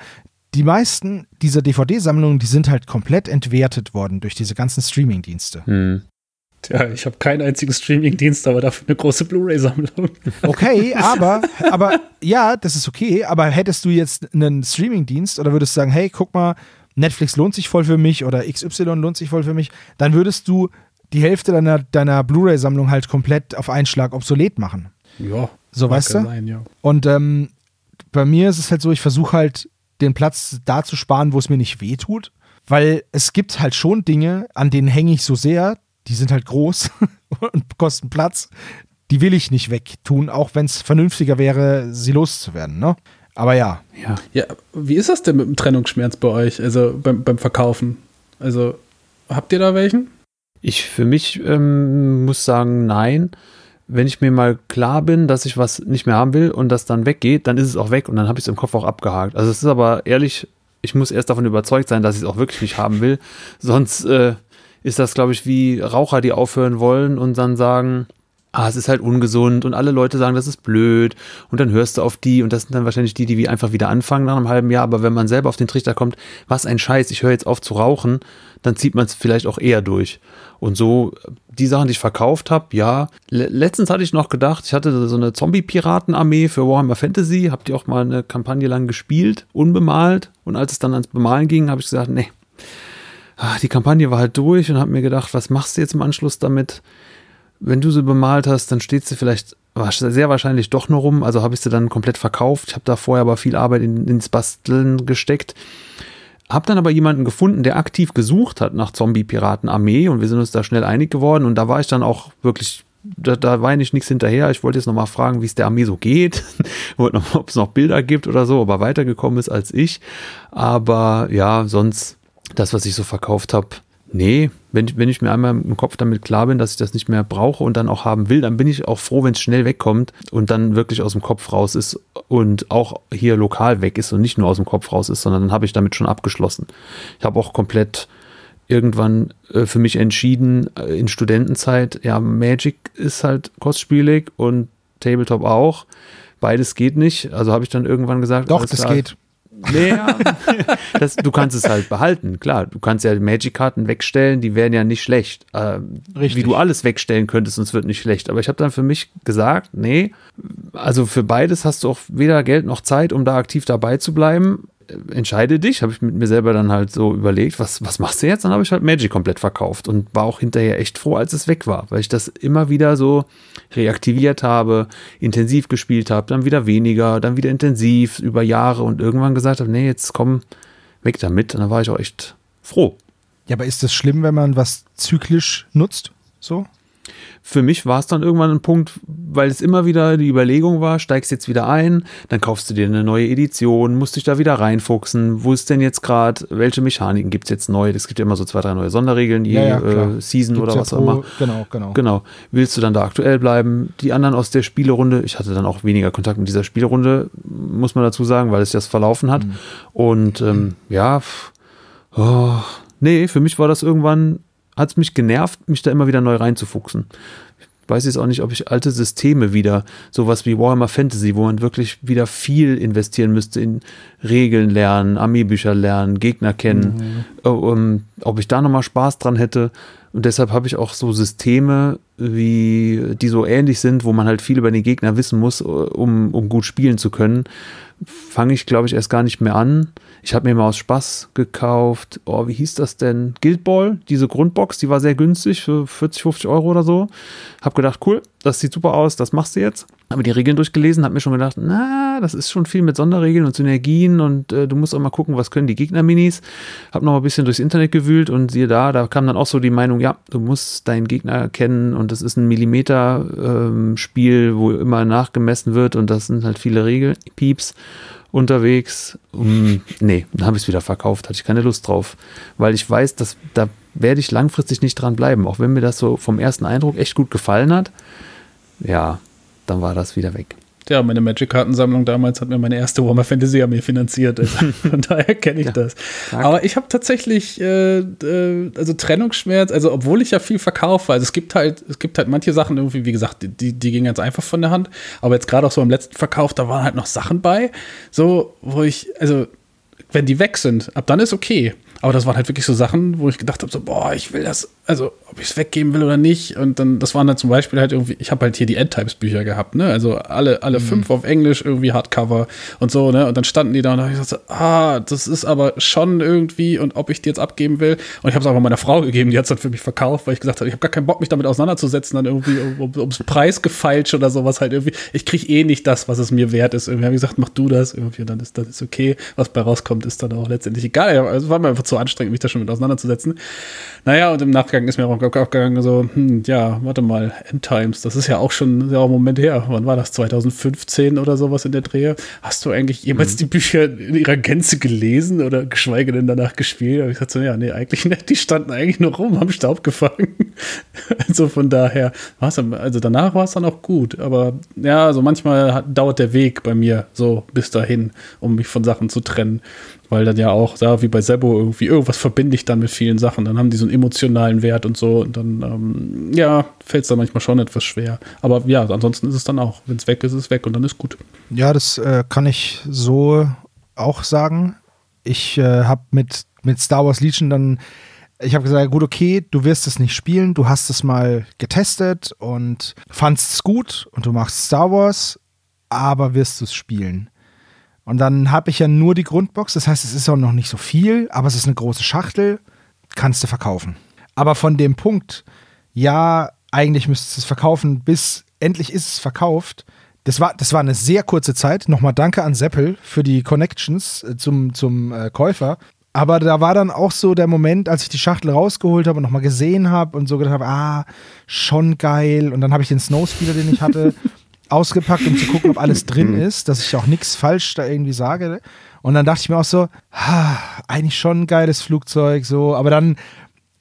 die meisten dieser DVD-Sammlungen, die sind halt komplett entwertet worden durch diese ganzen Streaming-Dienste. Hm. Tja, ich habe keinen einzigen Streaming-Dienst, aber dafür eine große Blu-ray-Sammlung. Okay, (laughs) aber, aber ja, das ist okay. Aber hättest du jetzt einen Streaming-Dienst oder würdest du sagen, hey, guck mal, Netflix lohnt sich voll für mich oder XY lohnt sich voll für mich, dann würdest du die Hälfte deiner, deiner Blu-ray-Sammlung halt komplett auf einen Schlag obsolet machen. Ja. So, weißt du? Sein, ja. Und ähm, bei mir ist es halt so, ich versuche halt den Platz da zu sparen, wo es mir nicht weh tut. Weil es gibt halt schon Dinge, an denen hänge ich so sehr, die sind halt groß (laughs) und kosten Platz. Die will ich nicht wegtun, auch wenn es vernünftiger wäre, sie loszuwerden. Ne? Aber ja, Ja. Ja, wie ist das denn mit dem Trennungsschmerz bei euch, also beim, beim Verkaufen? Also, habt ihr da welchen? Ich für mich ähm, muss sagen, nein. Wenn ich mir mal klar bin, dass ich was nicht mehr haben will und das dann weggeht, dann ist es auch weg und dann habe ich es im Kopf auch abgehakt. Also es ist aber ehrlich, ich muss erst davon überzeugt sein, dass ich es auch wirklich nicht haben will. Sonst äh, ist das, glaube ich, wie Raucher, die aufhören wollen und dann sagen, ah, es ist halt ungesund und alle Leute sagen, das ist blöd und dann hörst du auf die und das sind dann wahrscheinlich die, die wie einfach wieder anfangen nach einem halben Jahr, aber wenn man selber auf den Trichter kommt, was ein Scheiß, ich höre jetzt auf zu rauchen, dann zieht man es vielleicht auch eher durch. Und so, die Sachen, die ich verkauft habe, ja. Le letztens hatte ich noch gedacht, ich hatte so eine Zombie-Piraten-Armee für Warhammer Fantasy, habt ihr auch mal eine Kampagne lang gespielt, unbemalt. Und als es dann ans Bemalen ging, habe ich gesagt, nee, ah, die Kampagne war halt durch und habe mir gedacht, was machst du jetzt im Anschluss damit? Wenn du sie bemalt hast, dann steht sie vielleicht sehr wahrscheinlich doch nur rum. Also habe ich sie dann komplett verkauft. Ich habe da vorher aber viel Arbeit in, ins Basteln gesteckt. Hab dann aber jemanden gefunden, der aktiv gesucht hat nach Zombie-Piraten-Armee und wir sind uns da schnell einig geworden und da war ich dann auch wirklich, da, da war eigentlich nichts hinterher. Ich wollte jetzt nochmal fragen, wie es der Armee so geht, (laughs) wollte noch, ob es noch Bilder gibt oder so, ob er weitergekommen ist als ich. Aber ja, sonst das, was ich so verkauft habe, nee, wenn, ich- wenn ich mir einmal im Kopf damit klar bin, dass ich das nicht mehr brauche und dann auch haben will, dann bin ich auch froh, wenn es schnell wegkommt und dann wirklich aus dem Kopf raus ist und auch hier lokal weg ist und nicht nur aus dem Kopf raus ist, sondern dann habe ich damit schon abgeschlossen. Ich habe auch komplett irgendwann äh, für mich entschieden, äh, in Studentenzeit, ja, Magic ist halt kostspielig und Tabletop auch. Beides geht nicht. Also habe ich dann irgendwann gesagt, doch, das klar, geht. Naja, (laughs) das, du kannst es halt behalten, klar. Du kannst ja Magic-Karten wegstellen, die wären ja nicht schlecht. Ähm, Richtig. Wie du alles wegstellen könntest und es wird nicht schlecht. Aber ich habe dann für mich gesagt, nee, also für beides hast du auch weder Geld noch Zeit, um da aktiv dabei zu bleiben. Entscheide dich, habe ich mit mir selber dann halt so überlegt, was, was machst du jetzt? Dann habe ich halt Magic komplett verkauft und war auch hinterher echt froh, als es weg war, weil ich das immer wieder so reaktiviert habe, intensiv gespielt habe, dann wieder weniger, dann wieder intensiv über Jahre und irgendwann gesagt habe, nee, jetzt komm weg damit. Und dann war ich auch echt froh. Ja, aber ist das schlimm, wenn man was zyklisch nutzt? So? Für mich war es dann irgendwann ein Punkt, weil es immer wieder die Überlegung war, steigst jetzt wieder ein, dann kaufst du dir eine neue Edition, musst dich da wieder reinfuchsen. Wo ist denn jetzt gerade, welche Mechaniken gibt es jetzt neu? Es gibt ja immer so zwei, drei neue Sonderregeln, je Ja, ja, äh, Season Gibt's oder ja was auch immer. Genau, genau. Genau. Willst du dann da aktuell bleiben? Die anderen aus der Spielerunde, ich hatte dann auch weniger Kontakt mit dieser Spielerunde, muss man dazu sagen, weil es das verlaufen hat. Und ähm, ja, oh, nee, für mich war das irgendwann, hat es mich genervt, mich da immer wieder neu reinzufuchsen. Ich weiß jetzt auch nicht, ob ich alte Systeme wieder, sowas wie Warhammer Fantasy, wo man wirklich wieder viel investieren müsste in Regeln lernen, Armeebücher lernen, Gegner kennen, äh, um, ob ich da nochmal Spaß dran hätte. Und deshalb habe ich auch so Systeme wie die so ähnlich sind, wo man halt viel über den Gegner wissen muss, um, um gut spielen zu können, fange ich, glaube ich, erst gar nicht mehr an. Ich habe mir mal aus Spaß gekauft, oh, wie hieß das denn? Guild Ball, diese Grundbox, die war sehr günstig für 40, 50 Euro oder so. Hab gedacht, cool, das sieht super aus, das machst du jetzt. Habe die Regeln durchgelesen, habe mir schon gedacht, na, das ist schon viel mit Sonderregeln und Synergien und äh, du musst auch mal gucken, was können die Gegner-Minis. Hab noch ein bisschen durchs Internet gewühlt und siehe da, da kam dann auch so die Meinung, ja, du musst deinen Gegner kennen und das ist ein Millimeter-Spiel, ähm, wo immer nachgemessen wird und das sind halt viele Regeln, Pieps unterwegs. Um, nee, dann habe ich es wieder verkauft, hatte ich keine Lust drauf, weil ich weiß, dass da werde ich langfristig nicht dran bleiben, auch wenn mir das so vom ersten Eindruck echt gut gefallen hat. Ja, dann war das wieder weg. Ja, meine Magic-Kartensammlung damals hat mir meine erste Warhammer Fantasy Armee finanziert. Also (laughs) von daher kenne ich ja, das. Danke. Aber ich habe tatsächlich, äh, äh, also Trennungsschmerz, also obwohl ich ja viel verkaufe, also es gibt halt, es gibt halt manche Sachen irgendwie, wie gesagt, die, die gingen ganz einfach von der Hand. Aber jetzt gerade auch so im letzten Verkauf, da waren halt noch Sachen bei, so, wo ich, also wenn die weg sind, ab dann ist okay. Aber das waren halt wirklich so Sachen, wo ich gedacht habe, so, boah, ich will das, also ob ich es weggeben will oder nicht. Und dann, das waren dann zum Beispiel halt irgendwie, ich habe halt hier die Endtypes-Bücher gehabt, ne? Also alle, alle mhm. fünf auf Englisch, irgendwie Hardcover und so, ne? Und dann standen die da und habe ich gesagt, so, ah, das ist aber schon irgendwie und ob ich die jetzt abgeben will. Und ich habe es aber meiner Frau gegeben, die hat es dann für mich verkauft, weil ich gesagt habe, ich habe gar keinen Bock, mich damit auseinanderzusetzen, dann irgendwie um, ums Preisgefeilscht oder sowas halt irgendwie. Ich kriege eh nicht das, was es mir wert ist. Irgendwie habe ich gesagt, mach du das irgendwie, dann ist das ist okay. Was bei rauskommt, ist dann auch letztendlich egal. Also war mir einfach zu anstrengend, mich da schon mit auseinanderzusetzen. Naja, und im Nachgang ist mir auch aufgegangen, so, hm, ja, warte mal, Endtimes, das ist ja auch schon ja, ein Moment her. Wann war das? 2015 oder sowas in der Drehe? Hast du eigentlich jemals mhm. die Bücher in ihrer Gänze gelesen oder geschweige denn danach gespielt? Habe ich gesagt, so, ja, nee, eigentlich nicht. Die standen eigentlich noch rum, haben Staub gefangen. (laughs) also von daher, also danach war es dann auch gut. Aber ja, also manchmal hat, dauert der Weg bei mir so bis dahin, um mich von Sachen zu trennen weil dann ja auch da wie bei Sebo irgendwie irgendwas verbinde ich dann mit vielen Sachen. Dann haben die so einen emotionalen Wert und so und dann ähm, ja fällt es dann manchmal schon etwas schwer. Aber ja, ansonsten ist es dann auch, wenn es weg ist, ist es weg und dann ist gut. Ja, das äh, kann ich so auch sagen. Ich äh, habe mit mit Star Wars Legion dann ich habe gesagt, gut, okay, du wirst es nicht spielen, du hast es mal getestet und fandest es gut und du machst Star Wars, aber wirst du es spielen? Und dann habe ich ja nur die Grundbox, das heißt, es ist auch noch nicht so viel, aber es ist eine große Schachtel, kannst du verkaufen. Aber von dem Punkt, ja, eigentlich müsstest du es verkaufen, bis endlich ist es verkauft, das war, das war eine sehr kurze Zeit. Nochmal danke an Seppel für die Connections äh, zum, zum äh, Käufer. Aber da war dann auch so der Moment, als ich die Schachtel rausgeholt habe und nochmal gesehen habe und so gedacht habe, ah, schon geil. Und dann habe ich den Snowspeeder, den ich hatte, (laughs) ausgepackt, um zu gucken, ob alles drin mhm. ist, dass ich auch nichts falsch da irgendwie sage. Und dann dachte ich mir auch so, ah, eigentlich schon ein geiles Flugzeug, so, aber dann,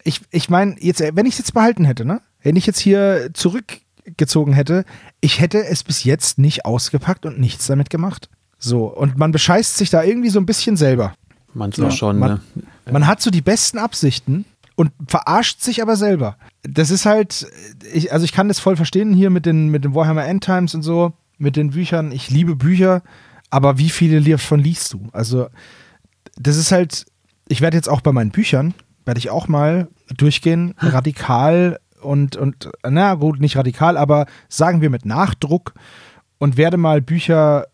ich, ich meine, jetzt, wenn ich es jetzt behalten hätte, ne? Wenn ich jetzt hier zurückgezogen hätte, ich hätte es bis jetzt nicht ausgepackt und nichts damit gemacht. So, und man bescheißt sich da irgendwie so ein bisschen selber. Manchmal ja, schon, man, ne? Man hat so die besten Absichten und verarscht sich aber selber. Das ist halt, ich, also ich kann das voll verstehen hier mit den, mit den Warhammer Endtimes und so, mit den Büchern. Ich liebe Bücher, aber wie viele davon liest du? Also, das ist halt, ich werde jetzt auch bei meinen Büchern, werde ich auch mal durchgehen, radikal und, und, na gut, nicht radikal, aber sagen wir mit Nachdruck und werde mal Bücher,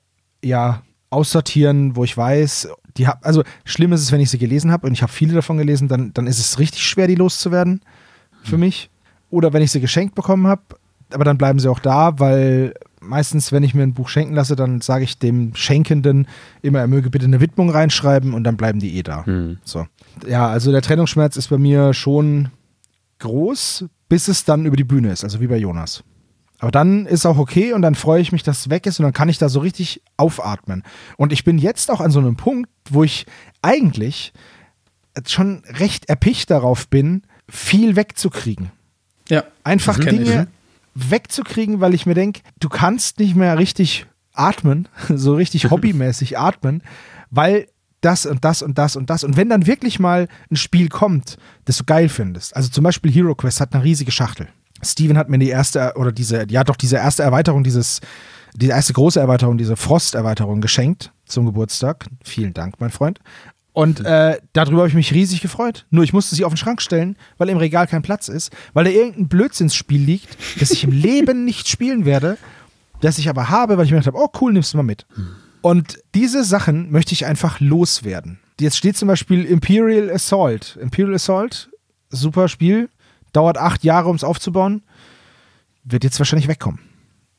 ja, aussortieren, wo ich weiß, die hab, also schlimm ist es, wenn ich sie gelesen habe und ich habe viele davon gelesen, dann, dann ist es richtig schwer, die loszuwerden für mhm. mich. Oder wenn ich sie geschenkt bekommen habe, aber dann bleiben sie auch da, weil meistens, wenn ich mir ein Buch schenken lasse, dann sage ich dem Schenkenden immer, er möge bitte eine Widmung reinschreiben und dann bleiben die eh da. Mhm. So. Ja, also der Trennungsschmerz ist bei mir schon groß, bis es dann über die Bühne ist, also wie bei Jonas. Aber dann ist auch okay und dann freue ich mich, dass es weg ist und dann kann ich da so richtig aufatmen. Und ich bin jetzt auch an so einem Punkt, wo ich eigentlich schon recht erpicht darauf bin, viel wegzukriegen. Ja. Einfach Dinge ich. wegzukriegen, weil ich mir denke, du kannst nicht mehr richtig atmen, (laughs) so richtig (laughs) hobbymäßig atmen, weil das und das und das und das. Und wenn dann wirklich mal ein Spiel kommt, das du geil findest, also zum Beispiel Hero Quest hat eine riesige Schachtel. Steven hat mir die erste, oder diese, ja doch, diese erste Erweiterung, dieses, die erste große Erweiterung, diese Frost-Erweiterung geschenkt zum Geburtstag. Vielen Dank, mein Freund. Und äh, darüber habe ich mich riesig gefreut. Nur ich musste sie auf den Schrank stellen, weil im Regal kein Platz ist, weil da irgendein Blödsinnsspiel liegt, das ich im (laughs) Leben nicht spielen werde, das ich aber habe, weil ich mir gedacht habe, oh cool, nimmst du mal mit. Und diese Sachen möchte ich einfach loswerden. Jetzt steht zum Beispiel Imperial Assault. Imperial Assault, super Spiel, dauert acht Jahre, um es aufzubauen, wird jetzt wahrscheinlich wegkommen.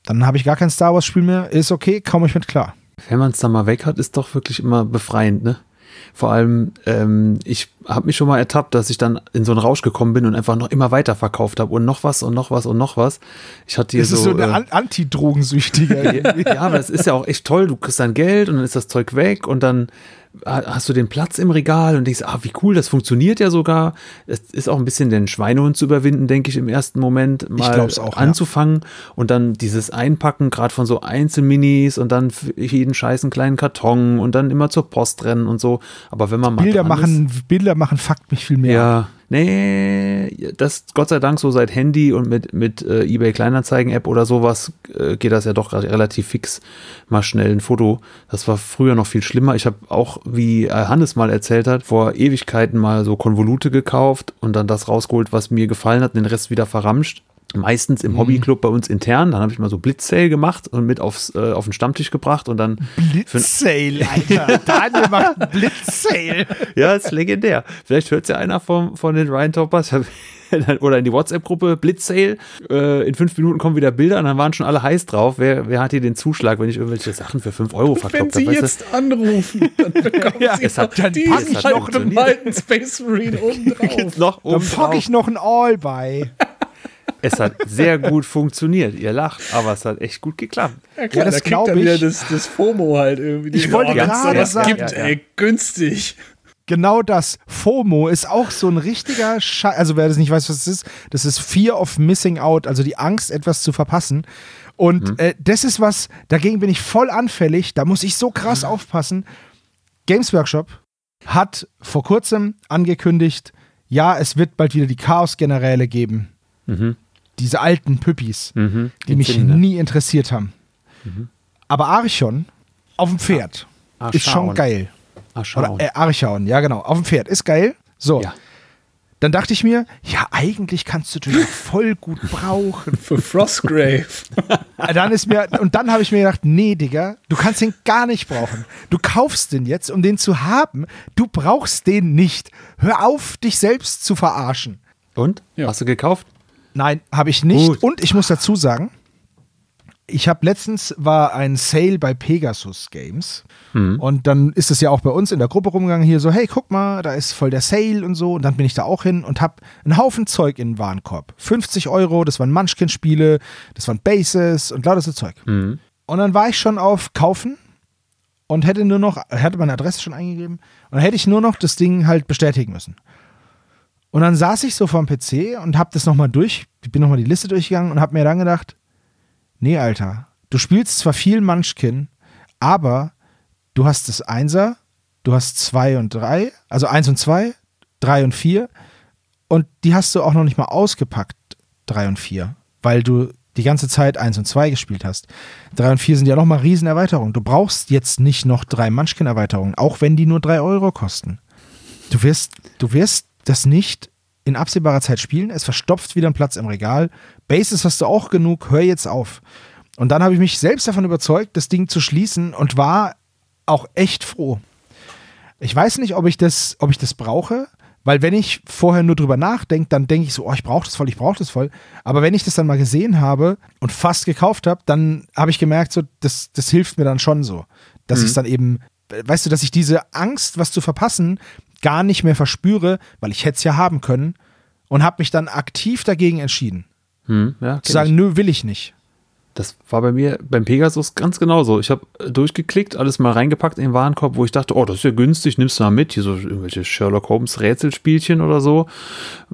Dann habe ich gar kein Star Wars-Spiel mehr, ist okay, komme ich mit klar. Wenn man es dann mal weg hat, ist doch wirklich immer befreiend, ne? Vor allem, ähm, ich habe mich schon mal ertappt, dass ich dann in so einen Rausch gekommen bin und einfach noch immer weiter verkauft habe und noch was und noch was und noch was. Ich hatte hier das so. ist so eine äh, An- Antidrogensüchtige. (laughs) ja, aber das ist ja auch echt toll. Du kriegst dein Geld und dann ist das Zeug weg und dann hast du den Platz im Regal und denkst, ah, wie cool, das funktioniert ja sogar. Es ist auch ein bisschen den Schweinehund zu überwinden, denke ich, im ersten Moment mal auch, ja. anzufangen und dann dieses Einpacken, gerade von so Einzelminis und dann für jeden scheißen kleinen Karton und dann immer zur Post rennen und so. Aber wenn man mal Bilder dran ist- machen, Bilder machen fuckt mich viel mehr. ja, nee, das Gott sei Dank so seit Handy und mit, mit äh, eBay Kleinanzeigen-App oder sowas äh, geht das ja doch re- relativ fix mal schnell ein Foto. Das war früher noch viel schlimmer. Ich habe auch, wie äh, Hannes mal erzählt hat, vor Ewigkeiten mal so Konvolute gekauft und dann das rausgeholt, was mir gefallen hat, und den Rest wieder verramscht. Meistens im Hobbyclub bei uns intern. Dann habe ich mal so Blitzsale gemacht und mit aufs, äh, auf den Stammtisch gebracht und dann Blitzsale, Alter. (laughs) Daniel macht einen Blitzsale. (laughs) ja, ist legendär. Vielleicht hört es ja einer von, von den Ryan Toppers. (laughs) Oder in die WhatsApp-Gruppe Blitzsale. Äh, in fünf Minuten kommen wieder Bilder und dann waren schon alle heiß drauf. Wer, wer hat hier den Zuschlag, wenn ich irgendwelche Sachen für 5 Euro Wenn verkauft Sie? Weißt jetzt anrufen, dann bekommen Ja, Sie es hat- dann pack ich noch alten, alten Space Marine oben du? drauf. noch Dann oben pack ich noch ein All bei. Es hat sehr gut funktioniert. Ihr lacht, aber es hat echt gut geklappt. Ja, klar, das da kriegt er wieder ich. das, das FOMO halt irgendwie. Ich wollte gerade sagen. gibt, Ja, ja. ey, günstig. Genau das. FOMO ist auch so ein richtiger Scheiß. Also, wer das nicht weiß, was es ist, das ist Fear of Missing Out, also die Angst, etwas zu verpassen. Und äh, das ist was, dagegen bin ich voll anfällig. Da muss ich so krass aufpassen. Games Workshop hat vor kurzem angekündigt, ja, es wird bald wieder die Chaos-Generäle geben. Diese alten Püppis, Mhm. die mich Zinne. nie interessiert haben. Aber Archon auf dem Pferd Ah, ist schon geil. Ah, Oder äh, Archaon, ja genau. Auf dem Pferd ist geil. So. Ja. Dann dachte ich mir, ja, eigentlich kannst du den (laughs) voll gut brauchen. (laughs) Für Frostgrave. Äh, dann ist mir, und dann habe ich mir gedacht, nee, Digga, du kannst den gar nicht brauchen. Du kaufst den jetzt, um den zu haben. Du brauchst den nicht. Hör auf, dich selbst zu verarschen. Und? Ja. Hast du gekauft? Nein, habe ich nicht. Gut. Und ich muss dazu sagen, ich habe letztens war ein Sale bei Pegasus Games und dann ist es ja auch bei uns in der Gruppe rumgegangen hier so, hey, guck mal, da ist voll der Sale und so und dann bin ich da auch hin und habe einen Haufen Zeug in den Warenkorb. 50 Euro, das waren Munchkin-Spiele, das waren Bases und lauter so Zeug. Und dann war ich schon auf Kaufen und hätte nur noch, hatte meine Adresse schon eingegeben und dann hätte ich nur noch das Ding halt bestätigen müssen. Und dann saß ich so vorm PC und hab das nochmal durch, bin nochmal die Liste durchgegangen und hab mir dann gedacht, nee, Alter, du spielst zwar viel Munchkin, aber du hast das Einser, du hast zwei und drei, also eins und zwei, drei und vier und die hast du auch noch nicht mal ausgepackt, drei und vier, weil du die ganze Zeit eins und zwei gespielt hast. Drei und vier sind ja nochmal Riesenerweiterungen. Du brauchst jetzt nicht noch drei Munchkin-Erweiterungen, auch wenn die nur drei Euro kosten. Du wirst, du wirst das nicht in absehbarer Zeit spielen. Es verstopft wieder einen Platz im Regal. Bases hast du auch genug. Hör jetzt auf. Und dann habe ich mich selbst davon überzeugt, das Ding zu schließen und war auch echt froh. Ich weiß nicht, ob ich das, ob ich das brauche, weil wenn ich vorher nur drüber nachdenke, dann denke ich so, oh, ich brauche das voll, ich brauche das voll. Aber wenn ich das dann mal gesehen habe und fast gekauft habe, dann habe ich gemerkt, so, das, das hilft mir dann schon so. Dass ich es dann eben, weißt du, dass ich diese Angst, was zu verpassen, gar nicht mehr verspüre, weil ich hätte es ja haben können und habe mich dann aktiv dagegen entschieden. Hm, ja, Zu sagen, ich. nö, will ich nicht. Das war bei mir beim Pegasus ganz genauso. Ich habe durchgeklickt, alles mal reingepackt in den Warenkorb, wo ich dachte, oh, das ist ja günstig, nimmst du mal mit. Hier so irgendwelche Sherlock Holmes Rätselspielchen oder so.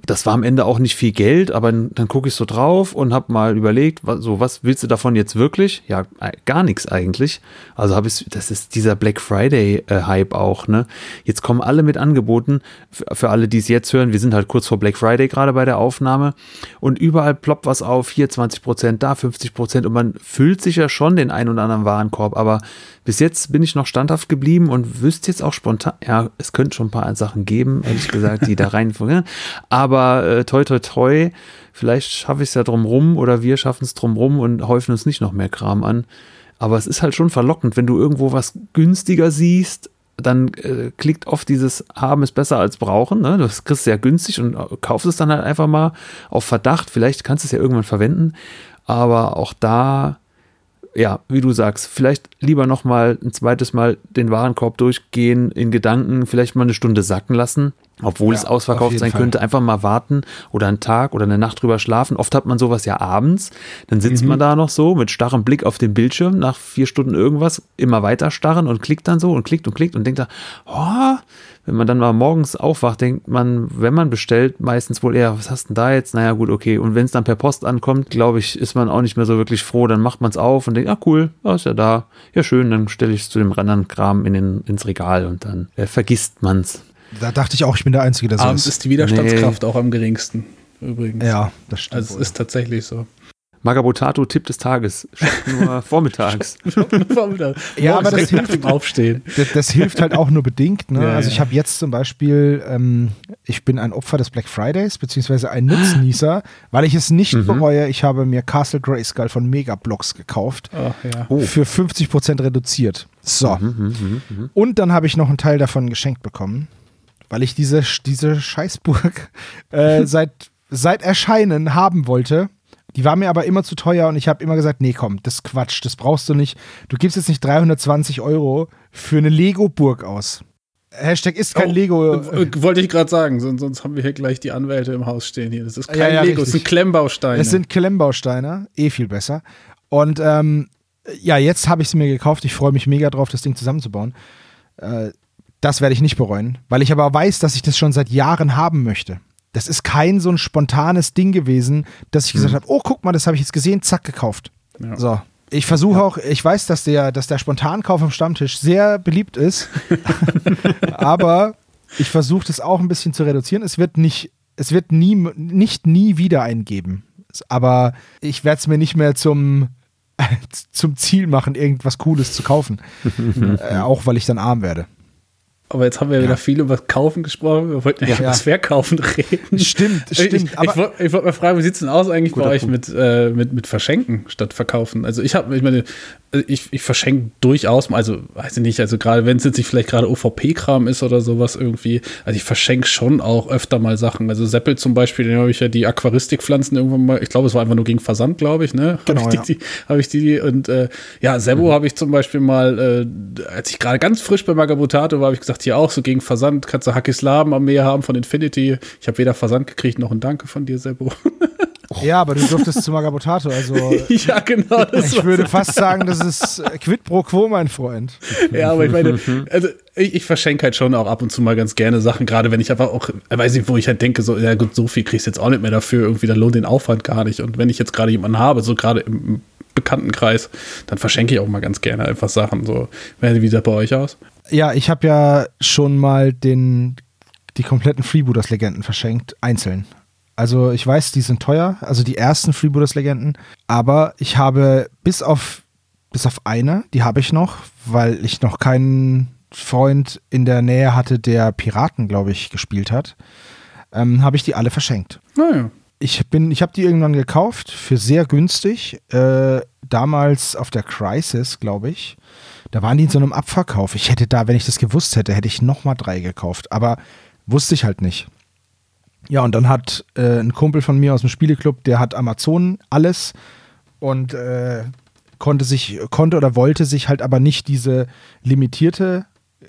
Das war am Ende auch nicht viel Geld, aber dann gucke ich so drauf und habe mal überlegt, was, so, was willst du davon jetzt wirklich? Ja, gar nichts eigentlich. Also habe ich, das ist dieser Black Friday äh, Hype auch, ne? Jetzt kommen alle mit Angeboten, für, für alle, die es jetzt hören, wir sind halt kurz vor Black Friday gerade bei der Aufnahme und überall ploppt was auf, hier 20 Prozent, da 50 Prozent man füllt sich ja schon den ein oder anderen Warenkorb, aber bis jetzt bin ich noch standhaft geblieben und wüsste jetzt auch spontan, ja, es könnte schon ein paar Sachen geben, ehrlich gesagt, die da reinfungieren. (laughs) Aber äh, toi, toi, toi, vielleicht schaffe ich es ja drumrum oder wir schaffen es drumrum und häufen uns nicht noch mehr Kram an. Aber es ist halt schon verlockend, wenn du irgendwo was günstiger siehst, dann äh, klickt oft dieses Haben ist besser als brauchen. Ne? Das kriegst du ja günstig und äh, kaufst es dann halt einfach mal auf Verdacht. Vielleicht kannst du es ja irgendwann verwenden. Aber auch da, ja, wie du sagst, vielleicht lieber noch mal ein zweites Mal den Warenkorb durchgehen, in Gedanken, vielleicht mal eine Stunde sacken lassen obwohl ja, es ausverkauft sein Fall. könnte, einfach mal warten oder einen Tag oder eine Nacht drüber schlafen. Oft hat man sowas ja abends, dann sitzt mhm. man da noch so mit starrem Blick auf den Bildschirm, nach vier Stunden irgendwas, immer weiter starren und klickt dann so und klickt und klickt und denkt da, oh, wenn man dann mal morgens aufwacht, denkt man, wenn man bestellt, meistens wohl eher, was hast denn da jetzt? Naja, gut, okay. Und wenn es dann per Post ankommt, glaube ich, ist man auch nicht mehr so wirklich froh. Dann macht man es auf und denkt, ah cool, oh, ist ja da. Ja, schön, dann stelle ich es zu dem anderen Kram in den, ins Regal und dann äh, vergisst man es. Da dachte ich auch, ich bin der Einzige, der so Abends ist. ist die Widerstandskraft nee. auch am geringsten, übrigens. Ja, das stimmt. Also es ist tatsächlich so. Magabotato Tipp des Tages. (laughs) nur vormittags. ja, aber das hilft im Aufstehen. Das, das, hilft halt auch nur bedingt. Ne? (laughs) Ja, also ich habe jetzt zum Beispiel, ähm, ich bin ein Opfer des Black Fridays, beziehungsweise ein Nutznießer, weil ich es nicht mhm. bereue. Ich habe mir Castle Grayskull von Megablocks gekauft. Ach, ja. oh. Für 50% reduziert. So. Mhm, mh, mh, mh. Und dann habe ich noch einen Teil davon geschenkt bekommen weil ich diese, diese Scheißburg äh, seit, seit Erscheinen haben wollte. Die war mir aber immer zu teuer und ich habe immer gesagt, nee, komm, das ist Quatsch, das brauchst du nicht. Du gibst jetzt nicht 320 Euro für eine Lego-Burg aus. Hashtag ist kein oh, Lego. Äh, wollte ich gerade sagen, sonst, sonst, haben wir hier gleich die Anwälte im Haus stehen hier. Das ist kein ja, ja, Lego, es sind Klemmbausteine. Es sind Klemmbausteine, eh viel besser. Und ähm, ja, jetzt habe ich sie mir gekauft. Ich freue mich mega drauf, das Ding zusammenzubauen. Äh, das werde ich nicht bereuen, weil ich aber weiß, dass ich das schon seit Jahren haben möchte. Das ist kein so ein spontanes Ding gewesen, dass ich gesagt mhm. habe, oh, guck mal, das habe ich jetzt gesehen, zack, gekauft. Ja. So. Ich versuche ja. auch, ich weiß, dass der, dass der Spontankauf am Stammtisch sehr beliebt ist, (laughs) (laughs) aber ich versuche das auch ein bisschen zu reduzieren. Es wird nicht, es wird nie, nicht nie wieder eingeben. Aber ich werde es mir nicht mehr zum, (laughs) zum Ziel machen, irgendwas Cooles zu kaufen. äh, auch weil ich dann arm werde. Aber jetzt haben wir ja. wieder viel über Kaufen gesprochen. Wir wollten ja über das Verkaufen reden. Stimmt, stimmt. Ich, ich wollte wollt mal fragen, wie sieht es denn aus eigentlich bei euch mit, äh, mit, mit Verschenken statt Verkaufen? Also ich habe, ich meine, ich, ich verschenke durchaus mal, also weiß ich nicht, also gerade wenn es jetzt nicht vielleicht gerade OVP-Kram ist oder sowas irgendwie, also ich verschenke schon auch öfter mal Sachen. Also Seppel zum Beispiel, den habe ich ja die Aquaristikpflanzen irgendwann mal, ich glaube, es war einfach nur gegen Versand, glaube ich, ne? Genau, habe ich, die, ja. hab ich die, und äh, ja, Sebo mhm. habe ich zum Beispiel mal, äh, als ich gerade ganz frisch bei Magabotato war, habe ich gesagt, hier auch so gegen Versand, kannst du Hackis Laben am Meer haben von Infinity. Ich habe weder Versand gekriegt, noch ein Danke von dir, Sebo. (laughs) Ja, aber du durftest zu Magabotato, also. (laughs) ja, genau. ich würde fast sagen, das ist quid pro quo, mein Freund. Ja, aber ich meine, also ich, ich verschenke halt schon auch ab und zu mal ganz gerne Sachen, gerade wenn ich einfach auch, weiß nicht, wo ich halt denke, so, ja gut, so viel kriegst du jetzt auch nicht mehr dafür, irgendwie, da lohnt den Aufwand gar nicht. Und wenn ich jetzt gerade jemanden habe, so gerade im Bekanntenkreis, dann verschenke ich auch mal ganz gerne einfach Sachen. So, wie sieht das bei euch aus? Ja, ich habe ja schon mal den, die kompletten Freebooters-Legenden verschenkt, einzeln. Also ich weiß, die sind teuer, also die ersten Freebooters-Legenden, aber ich habe bis auf, bis auf eine, die habe ich noch, weil ich noch keinen Freund in der Nähe hatte, der Piraten, glaube ich, gespielt hat, ähm, habe ich die alle verschenkt. Naja. Ich, ich habe die irgendwann gekauft für sehr günstig, äh, damals auf der Crisis, glaube ich. Da waren die in so einem Abverkauf. Ich hätte da, wenn ich das gewusst hätte, hätte ich nochmal drei gekauft, aber wusste ich halt nicht. Ja, und dann hat äh, ein Kumpel von mir aus dem Spieleclub, der hat Amazon alles und äh, konnte sich, konnte oder wollte sich halt aber nicht diese limitierte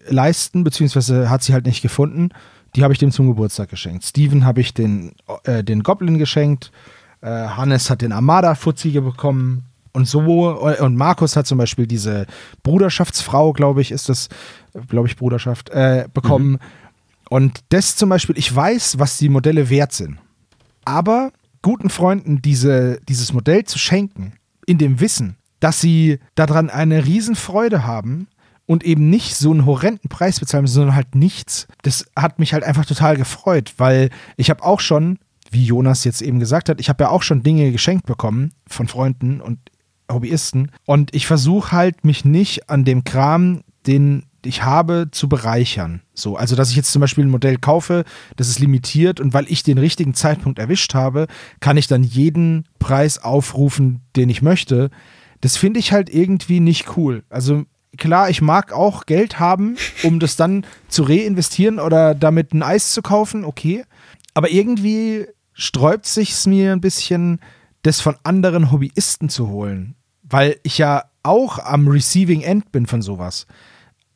leisten, beziehungsweise hat sie halt nicht gefunden. Die habe ich dem zum Geburtstag geschenkt. Steven habe ich den, äh, den Goblin geschenkt. Äh, Hannes hat den Armada-Fuzzi bekommen. Und so, und Markus hat zum Beispiel diese Bruderschaftsfrau, glaube ich, ist das, glaube ich, Bruderschaft, äh, bekommen. Mhm. Und das zum Beispiel, ich weiß, was die Modelle wert sind. Aber guten Freunden diese, dieses Modell zu schenken, in dem Wissen, dass sie daran eine Riesenfreude haben und eben nicht so einen horrenden Preis bezahlen, sondern halt nichts, das hat mich halt einfach total gefreut, weil ich habe auch schon, wie Jonas jetzt eben gesagt hat, ich habe ja auch schon Dinge geschenkt bekommen von Freunden und Hobbyisten. Und ich versuche halt, mich nicht an dem Kram, den ich habe, zu bereichern. So, also dass ich jetzt zum Beispiel ein Modell kaufe, das ist limitiert und weil ich den richtigen Zeitpunkt erwischt habe, kann ich dann jeden Preis aufrufen, den ich möchte. Das finde ich halt irgendwie nicht cool. Also klar, ich mag auch Geld haben, um das dann zu reinvestieren oder damit ein Eis zu kaufen, okay. Aber irgendwie sträubt sich es mir ein bisschen, das von anderen Hobbyisten zu holen. Weil ich ja auch am Receiving End bin von sowas.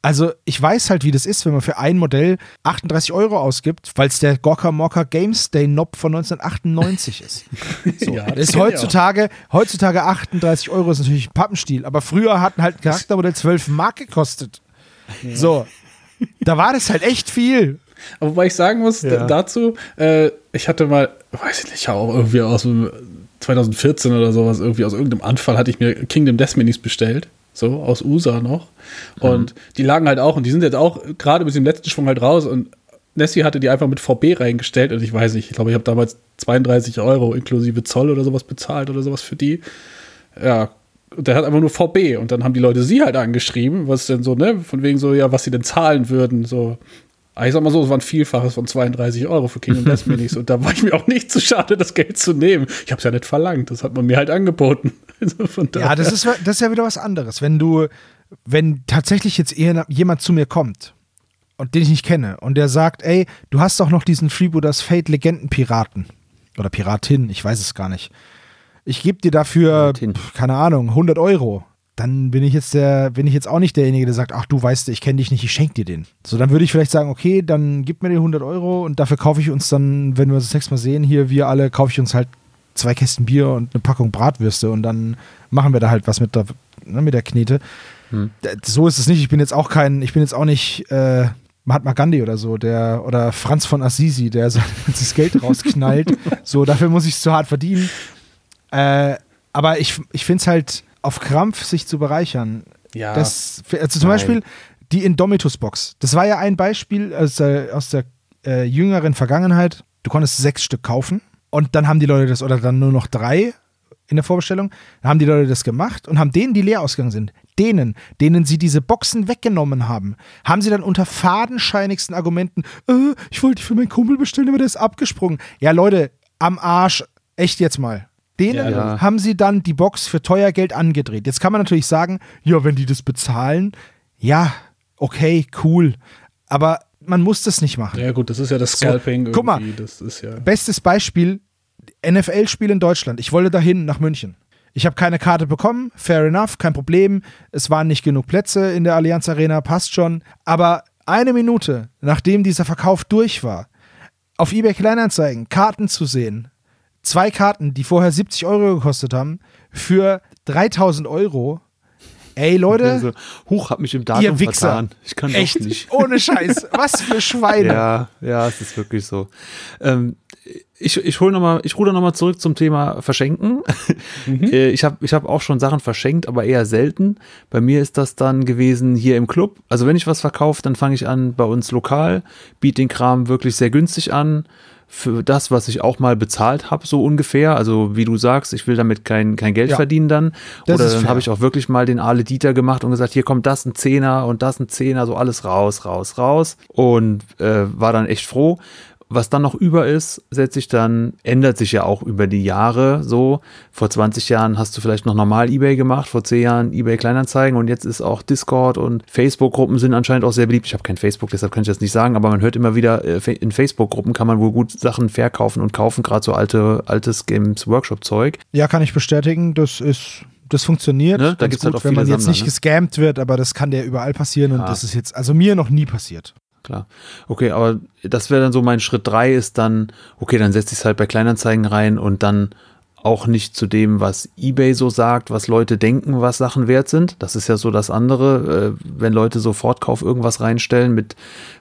Also ich weiß halt, wie das ist, wenn man für ein Modell 38 Euro ausgibt, weil es der Gorka Morka Games Day Nob von 1998 ist. (laughs) So, ja, das ist heutzutage, heutzutage 38 Euro ist natürlich ein Pappenstiel, aber früher hatten halt ein Charaktermodell 12 Mark gekostet. Ja. So, da war das halt echt viel. Aber wobei ich sagen muss ja. dazu, äh, ich hatte mal, weiß ich nicht, auch irgendwie aus 2014 oder sowas, irgendwie aus irgendeinem Anfall hatte ich mir Kingdom Death Minis bestellt so aus USA noch. Und mhm. die lagen halt auch und die sind jetzt auch gerade bis im letzten Schwung halt raus und Nessie hatte die einfach mit VB reingestellt und ich weiß nicht, ich glaube, ich habe damals 32 Euro inklusive Zoll oder sowas bezahlt oder sowas für die. Ja, der hat einfach nur VB und dann haben die Leute sie halt angeschrieben, was denn so, ne, von wegen so, ja, was sie denn zahlen würden, so. Aber ich sag mal so, es war ein Vielfaches von 32 Euro für Kingdom Death (laughs) Minis und da war ich mir auch nicht zu schade, das Geld zu nehmen. Ich habe es ja nicht verlangt, das hat man mir halt angeboten. (laughs) Also ja, das ist, das ist ja wieder was anderes. Wenn du, wenn tatsächlich jetzt jemand zu mir kommt und den ich nicht kenne und der sagt, ey, du hast doch noch diesen Freebooters Fate Legenden Piraten oder Piratin, ich weiß es gar nicht. Ich gebe dir dafür, keine Ahnung, 100 Euro dann bin ich jetzt der, bin ich jetzt auch nicht derjenige, der sagt, ach du weißt, ich kenne dich nicht, ich schenke dir den. So, dann würde ich vielleicht sagen, okay, dann gib mir die 100 Euro und dafür kaufe ich uns dann, wenn wir uns das nächste Mal sehen, hier wir alle, kaufe ich uns halt zwei Kästen Bier und eine Packung Bratwürste und dann machen wir da halt was mit der, ne, mit der Knete. Hm. So ist es nicht. Ich bin jetzt auch kein, ich bin jetzt auch nicht äh, Mahatma Gandhi oder so, der oder Franz von Assisi, der sein (laughs) ganzes Geld rausknallt. (laughs) so, dafür muss ich es zu hart verdienen. Äh, aber ich, ich finde es halt auf Krampf sich zu bereichern. Ja. Das, also zum Nein. Beispiel die Indomitus-Box. Das war ja ein Beispiel aus der, aus der äh, jüngeren Vergangenheit. Du konntest sechs Stück kaufen und dann haben die Leute das, oder dann nur noch drei in der Vorbestellung, dann haben die Leute das gemacht und haben denen, die leer ausgegangen sind, denen, denen sie diese Boxen weggenommen haben, haben sie dann unter fadenscheinigsten Argumenten, äh, ich wollte die für meinen Kumpel bestellen, aber der ist abgesprungen. Ja, Leute, am Arsch, echt jetzt mal. Denen ja. haben sie dann die Box für teuer Geld angedreht. Jetzt kann man natürlich sagen, ja, wenn die das bezahlen, ja, okay, cool. Aber man muss das nicht machen. Ja, gut, das ist ja das Scalping. So, guck mal, ja bestes Beispiel: NFL-Spiel in Deutschland. Ich wollte dahin nach München. Ich habe keine Karte bekommen, fair enough, kein Problem. Es waren nicht genug Plätze in der Allianz Arena, passt schon. Aber eine Minute, nachdem dieser Verkauf durch war, auf eBay Kleinanzeigen Karten zu sehen, zwei Karten, die vorher 70 Euro gekostet haben, für 3000 Euro. Ey, Leute. Also, Huch, hab mich im Datum ihr Wichser. vertan. Ich kann Echt? nicht. Ohne Scheiß. (laughs) Was für Schweine. Ja, ja, es ist wirklich so. Ähm, ich, ich hole noch mal, ich ruder nochmal zurück zum Thema Verschenken. (laughs) Mhm. Äh, ich habe ich hab auch schon Sachen verschenkt, aber eher selten. Bei mir ist das dann gewesen hier im Club. Also wenn ich was verkaufe, dann fange ich an bei uns lokal, biete den Kram wirklich sehr günstig an für das, was ich auch mal bezahlt habe, so ungefähr. Also wie du sagst, ich will damit kein, kein Geld ja, verdienen dann. Oder dann habe ich auch wirklich mal den Ale Dieter gemacht und gesagt, hier kommt das ein Zehner und das ein Zehner, so alles raus, raus, raus. Und äh, war dann echt froh. Was dann noch über ist, setze ich dann, ändert sich ja auch über die Jahre so. Vor 20 Jahren hast du vielleicht noch normal Ebay gemacht, vor 10 Jahren Ebay Kleinanzeigen und jetzt ist auch Discord und Facebook-Gruppen sind anscheinend auch sehr beliebt. Ich habe kein Facebook, deshalb kann ich das nicht sagen, aber man hört immer wieder, äh, in Facebook-Gruppen kann man wohl gut Sachen verkaufen und kaufen, gerade so alte, altes Games-Workshop-Zeug. Ja, kann ich bestätigen. Das ist das funktioniert. Ne? Da gibt es halt auch wenn man jetzt Sammler, nicht ne? gescammt wird, aber das kann dir überall passieren und das ist jetzt, also mir noch nie passiert klar. Okay, aber das wäre dann so mein Schritt drei ist dann, okay, dann setze ich es halt bei Kleinanzeigen rein und dann auch nicht zu dem, was eBay so sagt, was Leute denken, was Sachen wert sind. Das ist ja so das andere, äh, wenn Leute Sofortkauf irgendwas reinstellen mit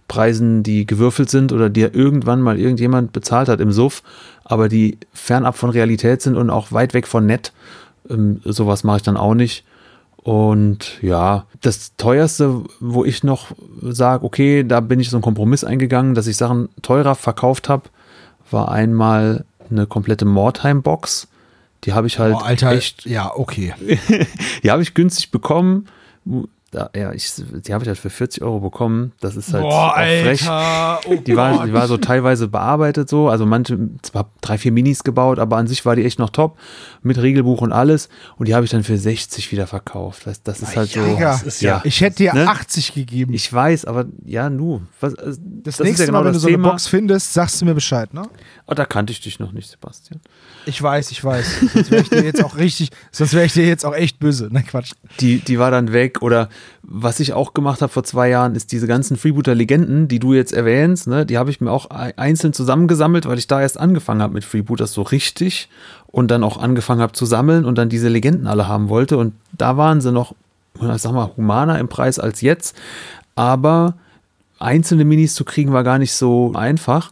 Preisen, die gewürfelt sind oder die irgendwann mal irgendjemand bezahlt hat im Suff, aber die fernab von Realität sind und auch weit weg von nett. Ähm, sowas mache ich dann auch nicht. Und ja, das teuerste, wo ich noch sage, okay, da bin ich so einen Kompromiss eingegangen, dass ich Sachen teurer verkauft habe, war einmal eine komplette Mordheim-Box. Die habe ich halt Boah, Alter, echt, ja, okay. (laughs) die habe ich günstig bekommen. Da, ja, ich, die habe ich halt für 40 Euro bekommen. Das ist halt auch frech. Oh Die war, die war so teilweise bearbeitet so, also manche, zwar drei, vier Minis gebaut, aber an sich war die echt noch top, mit Regelbuch und alles. Und die habe ich dann für 60 wieder verkauft. Das, das ist halt so. Digga, das ist ja- ich hätte dir Ne? 80 gegeben. Ich weiß, aber ja, nu. Was, also, das, ist nächste ja genau Mal, wenn du das so eine Thema. Box findest, sagst du mir Bescheid, ne? Oh, da kannte ich dich noch nicht, Sebastian. Ich weiß, ich weiß. Sonst wäre ich dir jetzt auch richtig, sonst wäre ich dir jetzt auch echt böse. Nein, Quatsch. Die, die war dann weg. Oder was ich auch gemacht habe vor zwei Jahren, ist diese ganzen Freebooter-Legenden, die du jetzt erwähnst, ne, die habe ich mir auch ei- einzeln zusammengesammelt, weil ich da erst angefangen habe mit Freebooters so richtig und dann auch angefangen habe zu sammeln und dann diese Legenden alle haben wollte. Und da waren sie noch, sag mal, humaner im Preis als jetzt. Aber einzelne Minis zu kriegen war gar nicht so einfach.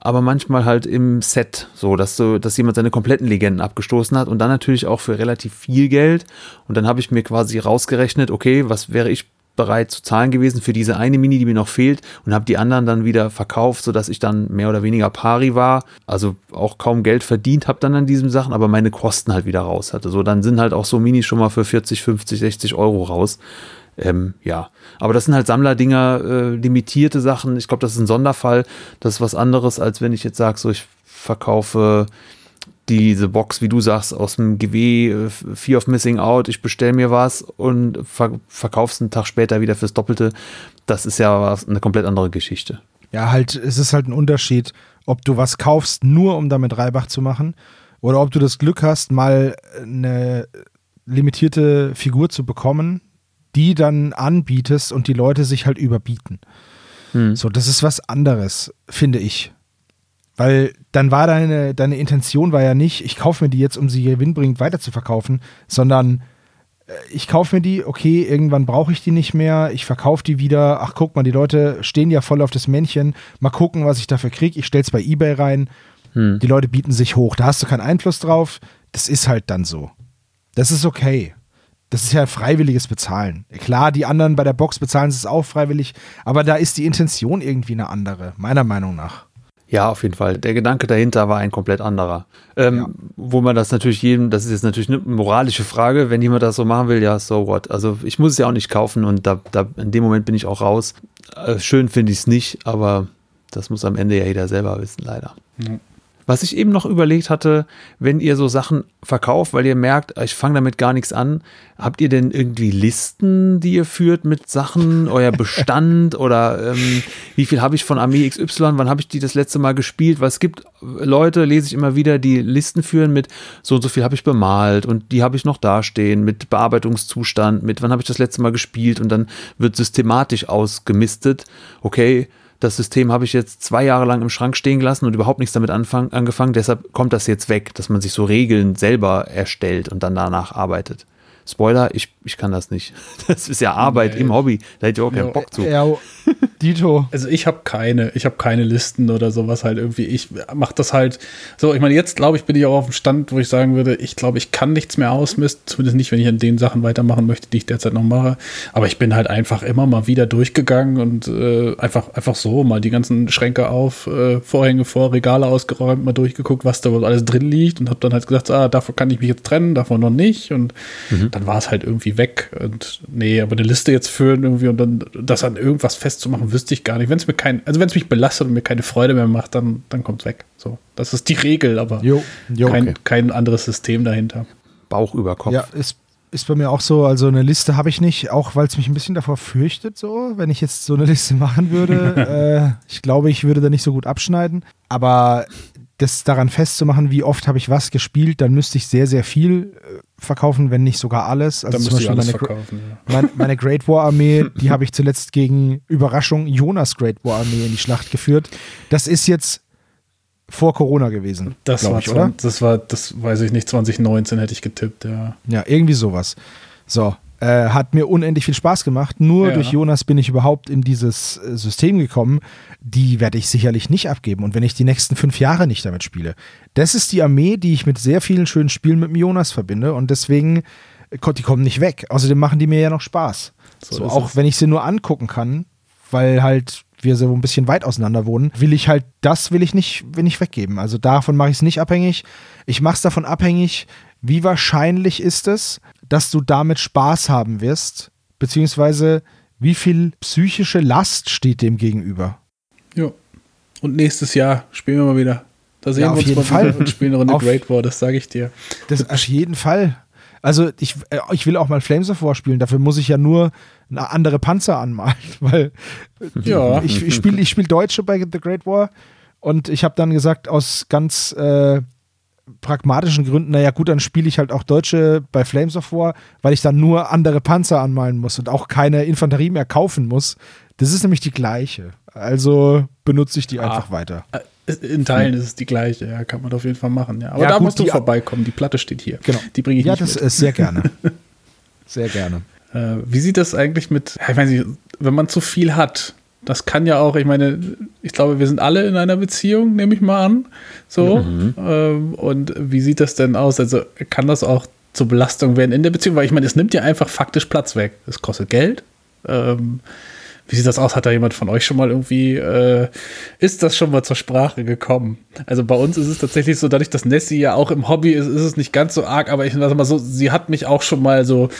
Aber manchmal halt im Set, so dass du, dass jemand seine kompletten Legenden abgestoßen hat und dann natürlich auch für relativ viel Geld. Und dann habe ich mir quasi rausgerechnet, okay, was wäre ich bereit zu zahlen gewesen für diese eine Mini, die mir noch fehlt und habe die anderen dann wieder verkauft, sodass ich dann mehr oder weniger pari war, also auch kaum Geld verdient habe dann an diesen Sachen, aber meine Kosten halt wieder raus hatte. So, dann sind halt auch so Minis schon mal für 40, 50, 60 Euro raus. Ähm, ja, aber das sind halt Sammlerdinger, äh, limitierte Sachen. Ich glaube, das ist ein Sonderfall. Das ist was anderes, als wenn ich jetzt sage, so ich verkaufe diese Box, wie du sagst, aus dem GW, äh, Fear of Missing Out, ich bestelle mir was und ver verkauf's einen Tag später wieder fürs Doppelte. Das ist ja was, eine komplett andere Geschichte. Ja, halt, es ist halt ein Unterschied, ob du was kaufst, nur um damit Reibach zu machen, oder ob du das Glück hast, mal eine limitierte Figur zu bekommen, die dann anbietest und die Leute sich halt überbieten. Hm. So, das ist was anderes, finde ich. Weil dann war deine, deine Intention war ja nicht, ich kaufe mir die jetzt, um sie gewinnbringend weiter zu verkaufen, sondern äh, ich kaufe mir die, okay, irgendwann brauche ich die nicht mehr, ich verkaufe die wieder, ach guck mal, die Leute stehen ja voll auf das Männchen, mal gucken, was ich dafür kriege, ich stelle es bei Ebay rein, Hm. die Leute bieten sich hoch, da hast du keinen Einfluss drauf, das ist halt dann so. Das ist okay. Das ist ja freiwilliges Bezahlen. Klar, die anderen bei der Box bezahlen es auch freiwillig, aber da ist die Intention irgendwie eine andere, meiner Meinung nach. Ja, auf jeden Fall. Der Gedanke dahinter war ein komplett anderer. Ähm, Ja. Wo man das natürlich jedem, das ist jetzt natürlich eine moralische Frage, wenn jemand das so machen will, ja, so what. Also ich muss es ja auch nicht kaufen und da, da in dem Moment bin ich auch raus. Äh, schön finde ich es nicht, aber das muss am Ende ja jeder selber wissen, leider. Was ich eben noch überlegt hatte, wenn ihr so Sachen verkauft, weil ihr merkt, ich fange damit gar nichts an, habt ihr denn irgendwie Listen, die ihr führt mit Sachen, euer Bestand (laughs) oder ähm, wie viel habe ich von Armee XY, wann habe ich die das letzte Mal gespielt? Weil es gibt Leute, lese ich immer wieder, die Listen führen mit so und so viel habe ich bemalt und die habe ich noch dastehen mit Bearbeitungszustand, mit wann habe ich das letzte Mal gespielt und dann wird systematisch ausgemistet. Okay, das System habe ich jetzt zwei Jahre lang im Schrank stehen gelassen und überhaupt nichts damit anfang, angefangen. Deshalb kommt das jetzt weg, dass man sich so Regeln selber erstellt und dann danach arbeitet. Spoiler, ich, ich kann das nicht. (laughs) Das ist ja Arbeit Nee. im Hobby. Da hätte ich auch keinen Ja. Bock zu. Ja, (laughs) Dito. Also ich habe keine, ich habe keine Listen oder sowas halt irgendwie. Ich mache das halt so. Ich meine, jetzt glaube ich, bin ich auch auf dem Stand, wo ich sagen würde, ich glaube, ich kann nichts mehr ausmisten, zumindest nicht, wenn ich an den Sachen weitermachen möchte, die ich derzeit noch mache. Aber ich bin halt einfach immer mal wieder durchgegangen und äh, einfach, einfach so mal die ganzen Schränke auf, äh, Vorhänge vor, Regale ausgeräumt, mal durchgeguckt, was da wohl alles drin liegt und habe dann halt gesagt, ah, davon kann ich mich jetzt trennen, davon noch nicht. Und dann war es halt irgendwie weg. Und nee, aber eine Liste jetzt führen irgendwie und dann das an irgendwas festzumachen, wüsste ich gar nicht. Wenn es mir kein, also wenn es mich belastet und mir keine Freude mehr macht, dann, dann kommt es weg. So, das ist die Regel, aber Jo, jo. kein, okay. kein anderes System dahinter. Bauch über Kopf. Ja, ist, ist bei mir auch so. Also eine Liste habe ich nicht, auch weil es mich ein bisschen davor fürchtet, so, wenn ich jetzt so eine (laughs) Liste machen würde. (laughs) äh, ich glaube, ich würde da nicht so gut abschneiden. Aber das daran festzumachen, wie oft habe ich was gespielt, dann müsste ich sehr, sehr viel äh, verkaufen, wenn nicht sogar alles. Also Dann zum Beispiel alles meine, verkaufen. Ja. meine, (laughs) meine Great War Armee, die habe ich zuletzt gegen Überraschung Jonas Great War Armee in die Schlacht geführt. Das ist jetzt vor Corona gewesen, Das war, ich, oder? 20, das war, das weiß ich nicht, 2019 hätte ich getippt, ja. Ja, irgendwie sowas. So, äh, hat mir unendlich viel Spaß gemacht. Nur Ja. durch Jonas bin ich überhaupt in dieses äh, System gekommen. Die werde ich sicherlich nicht abgeben. Und wenn ich die nächsten fünf Jahre nicht damit spiele. Das ist die Armee, die ich mit sehr vielen schönen Spielen mit dem Jonas verbinde. Und deswegen, ko- die kommen nicht weg. Außerdem machen die mir ja noch Spaß. So So, auch es. wenn ich sie nur angucken kann, weil halt wir so ein bisschen weit auseinander wohnen, will ich halt, das will ich nicht, will ich weggeben. Also davon mache ich es nicht abhängig. Ich mache es davon abhängig, wie wahrscheinlich ist es, dass du damit Spaß haben wirst, beziehungsweise wie viel psychische Last steht dem gegenüber. Ja. Und nächstes Jahr spielen wir mal wieder. Da sehen Ja, auf wir uns jeden Fall. und spielen eine Runde Auf- Great War, das sage ich dir. Das auf jeden Fall. Also ich, äh, ich will auch mal Flames of War spielen, dafür muss ich ja nur eine andere Panzer anmalen, (laughs) weil Ja. ich, ich spiele ich spiel Deutsche bei The Great War und ich habe dann gesagt, aus ganz äh, pragmatischen Gründen, naja gut, dann spiele ich halt auch Deutsche bei Flames of War, weil ich dann nur andere Panzer anmalen muss und auch keine Infanterie mehr kaufen muss. Das ist nämlich die gleiche. Also benutze ich die einfach weiter. Äh, In Teilen ist es die gleiche, ja, kann man auf jeden Fall machen. Ja. Aber Ja, da gut, musst du die- vorbeikommen, die Platte steht hier. Genau. Die bringe ich ja, nicht das mit. ist sehr gerne. (laughs) Sehr gerne. Äh, wie sieht das eigentlich mit, ich weiß nicht, wenn man zu viel hat, das kann ja auch, ich meine, ich glaube, wir sind alle in einer Beziehung, nehme ich mal an. So. Ähm, und wie sieht das denn aus? Also kann das auch zur Belastung werden in der Beziehung? Weil ich meine, es nimmt ja einfach faktisch Platz weg. Es kostet Geld. Ähm, wie sieht das aus? Hat da jemand von euch schon mal irgendwie, äh, ist das schon mal zur Sprache gekommen? Also bei uns ist es tatsächlich so, dadurch, dass Nessie ja auch im Hobby ist, ist es nicht ganz so arg, aber ich sag mal so, sie hat mich auch schon mal so,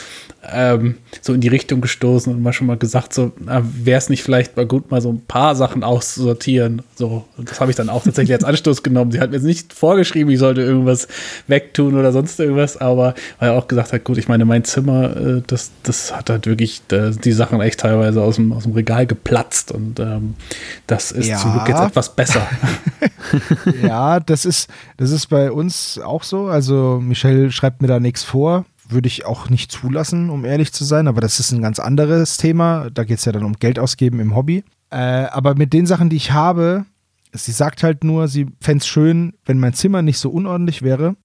ähm, so in die Richtung gestoßen und mal schon mal gesagt, so, wäre es nicht vielleicht mal gut, mal so ein paar Sachen auszusortieren. So, und das habe ich dann auch tatsächlich als Anstoß (laughs) genommen. Sie hat mir jetzt nicht vorgeschrieben, ich sollte irgendwas wegtun oder sonst irgendwas, aber weil er auch gesagt hat, gut, ich meine, mein Zimmer, äh, das, das hat halt wirklich äh, die Sachen echt teilweise aus dem, aus dem Regal geplatzt und ähm, das ist Ja. zum Glück jetzt etwas besser. (laughs) ja, das ist, das ist bei uns auch so. Also Michelle schreibt mir da nichts vor. Würde ich auch nicht zulassen, um ehrlich zu sein. Aber das ist ein ganz anderes Thema. Da geht es ja dann um Geld ausgeben im Hobby. Äh, aber mit den Sachen, die ich habe, sie sagt halt nur, sie fände es schön, wenn mein Zimmer nicht so unordentlich wäre.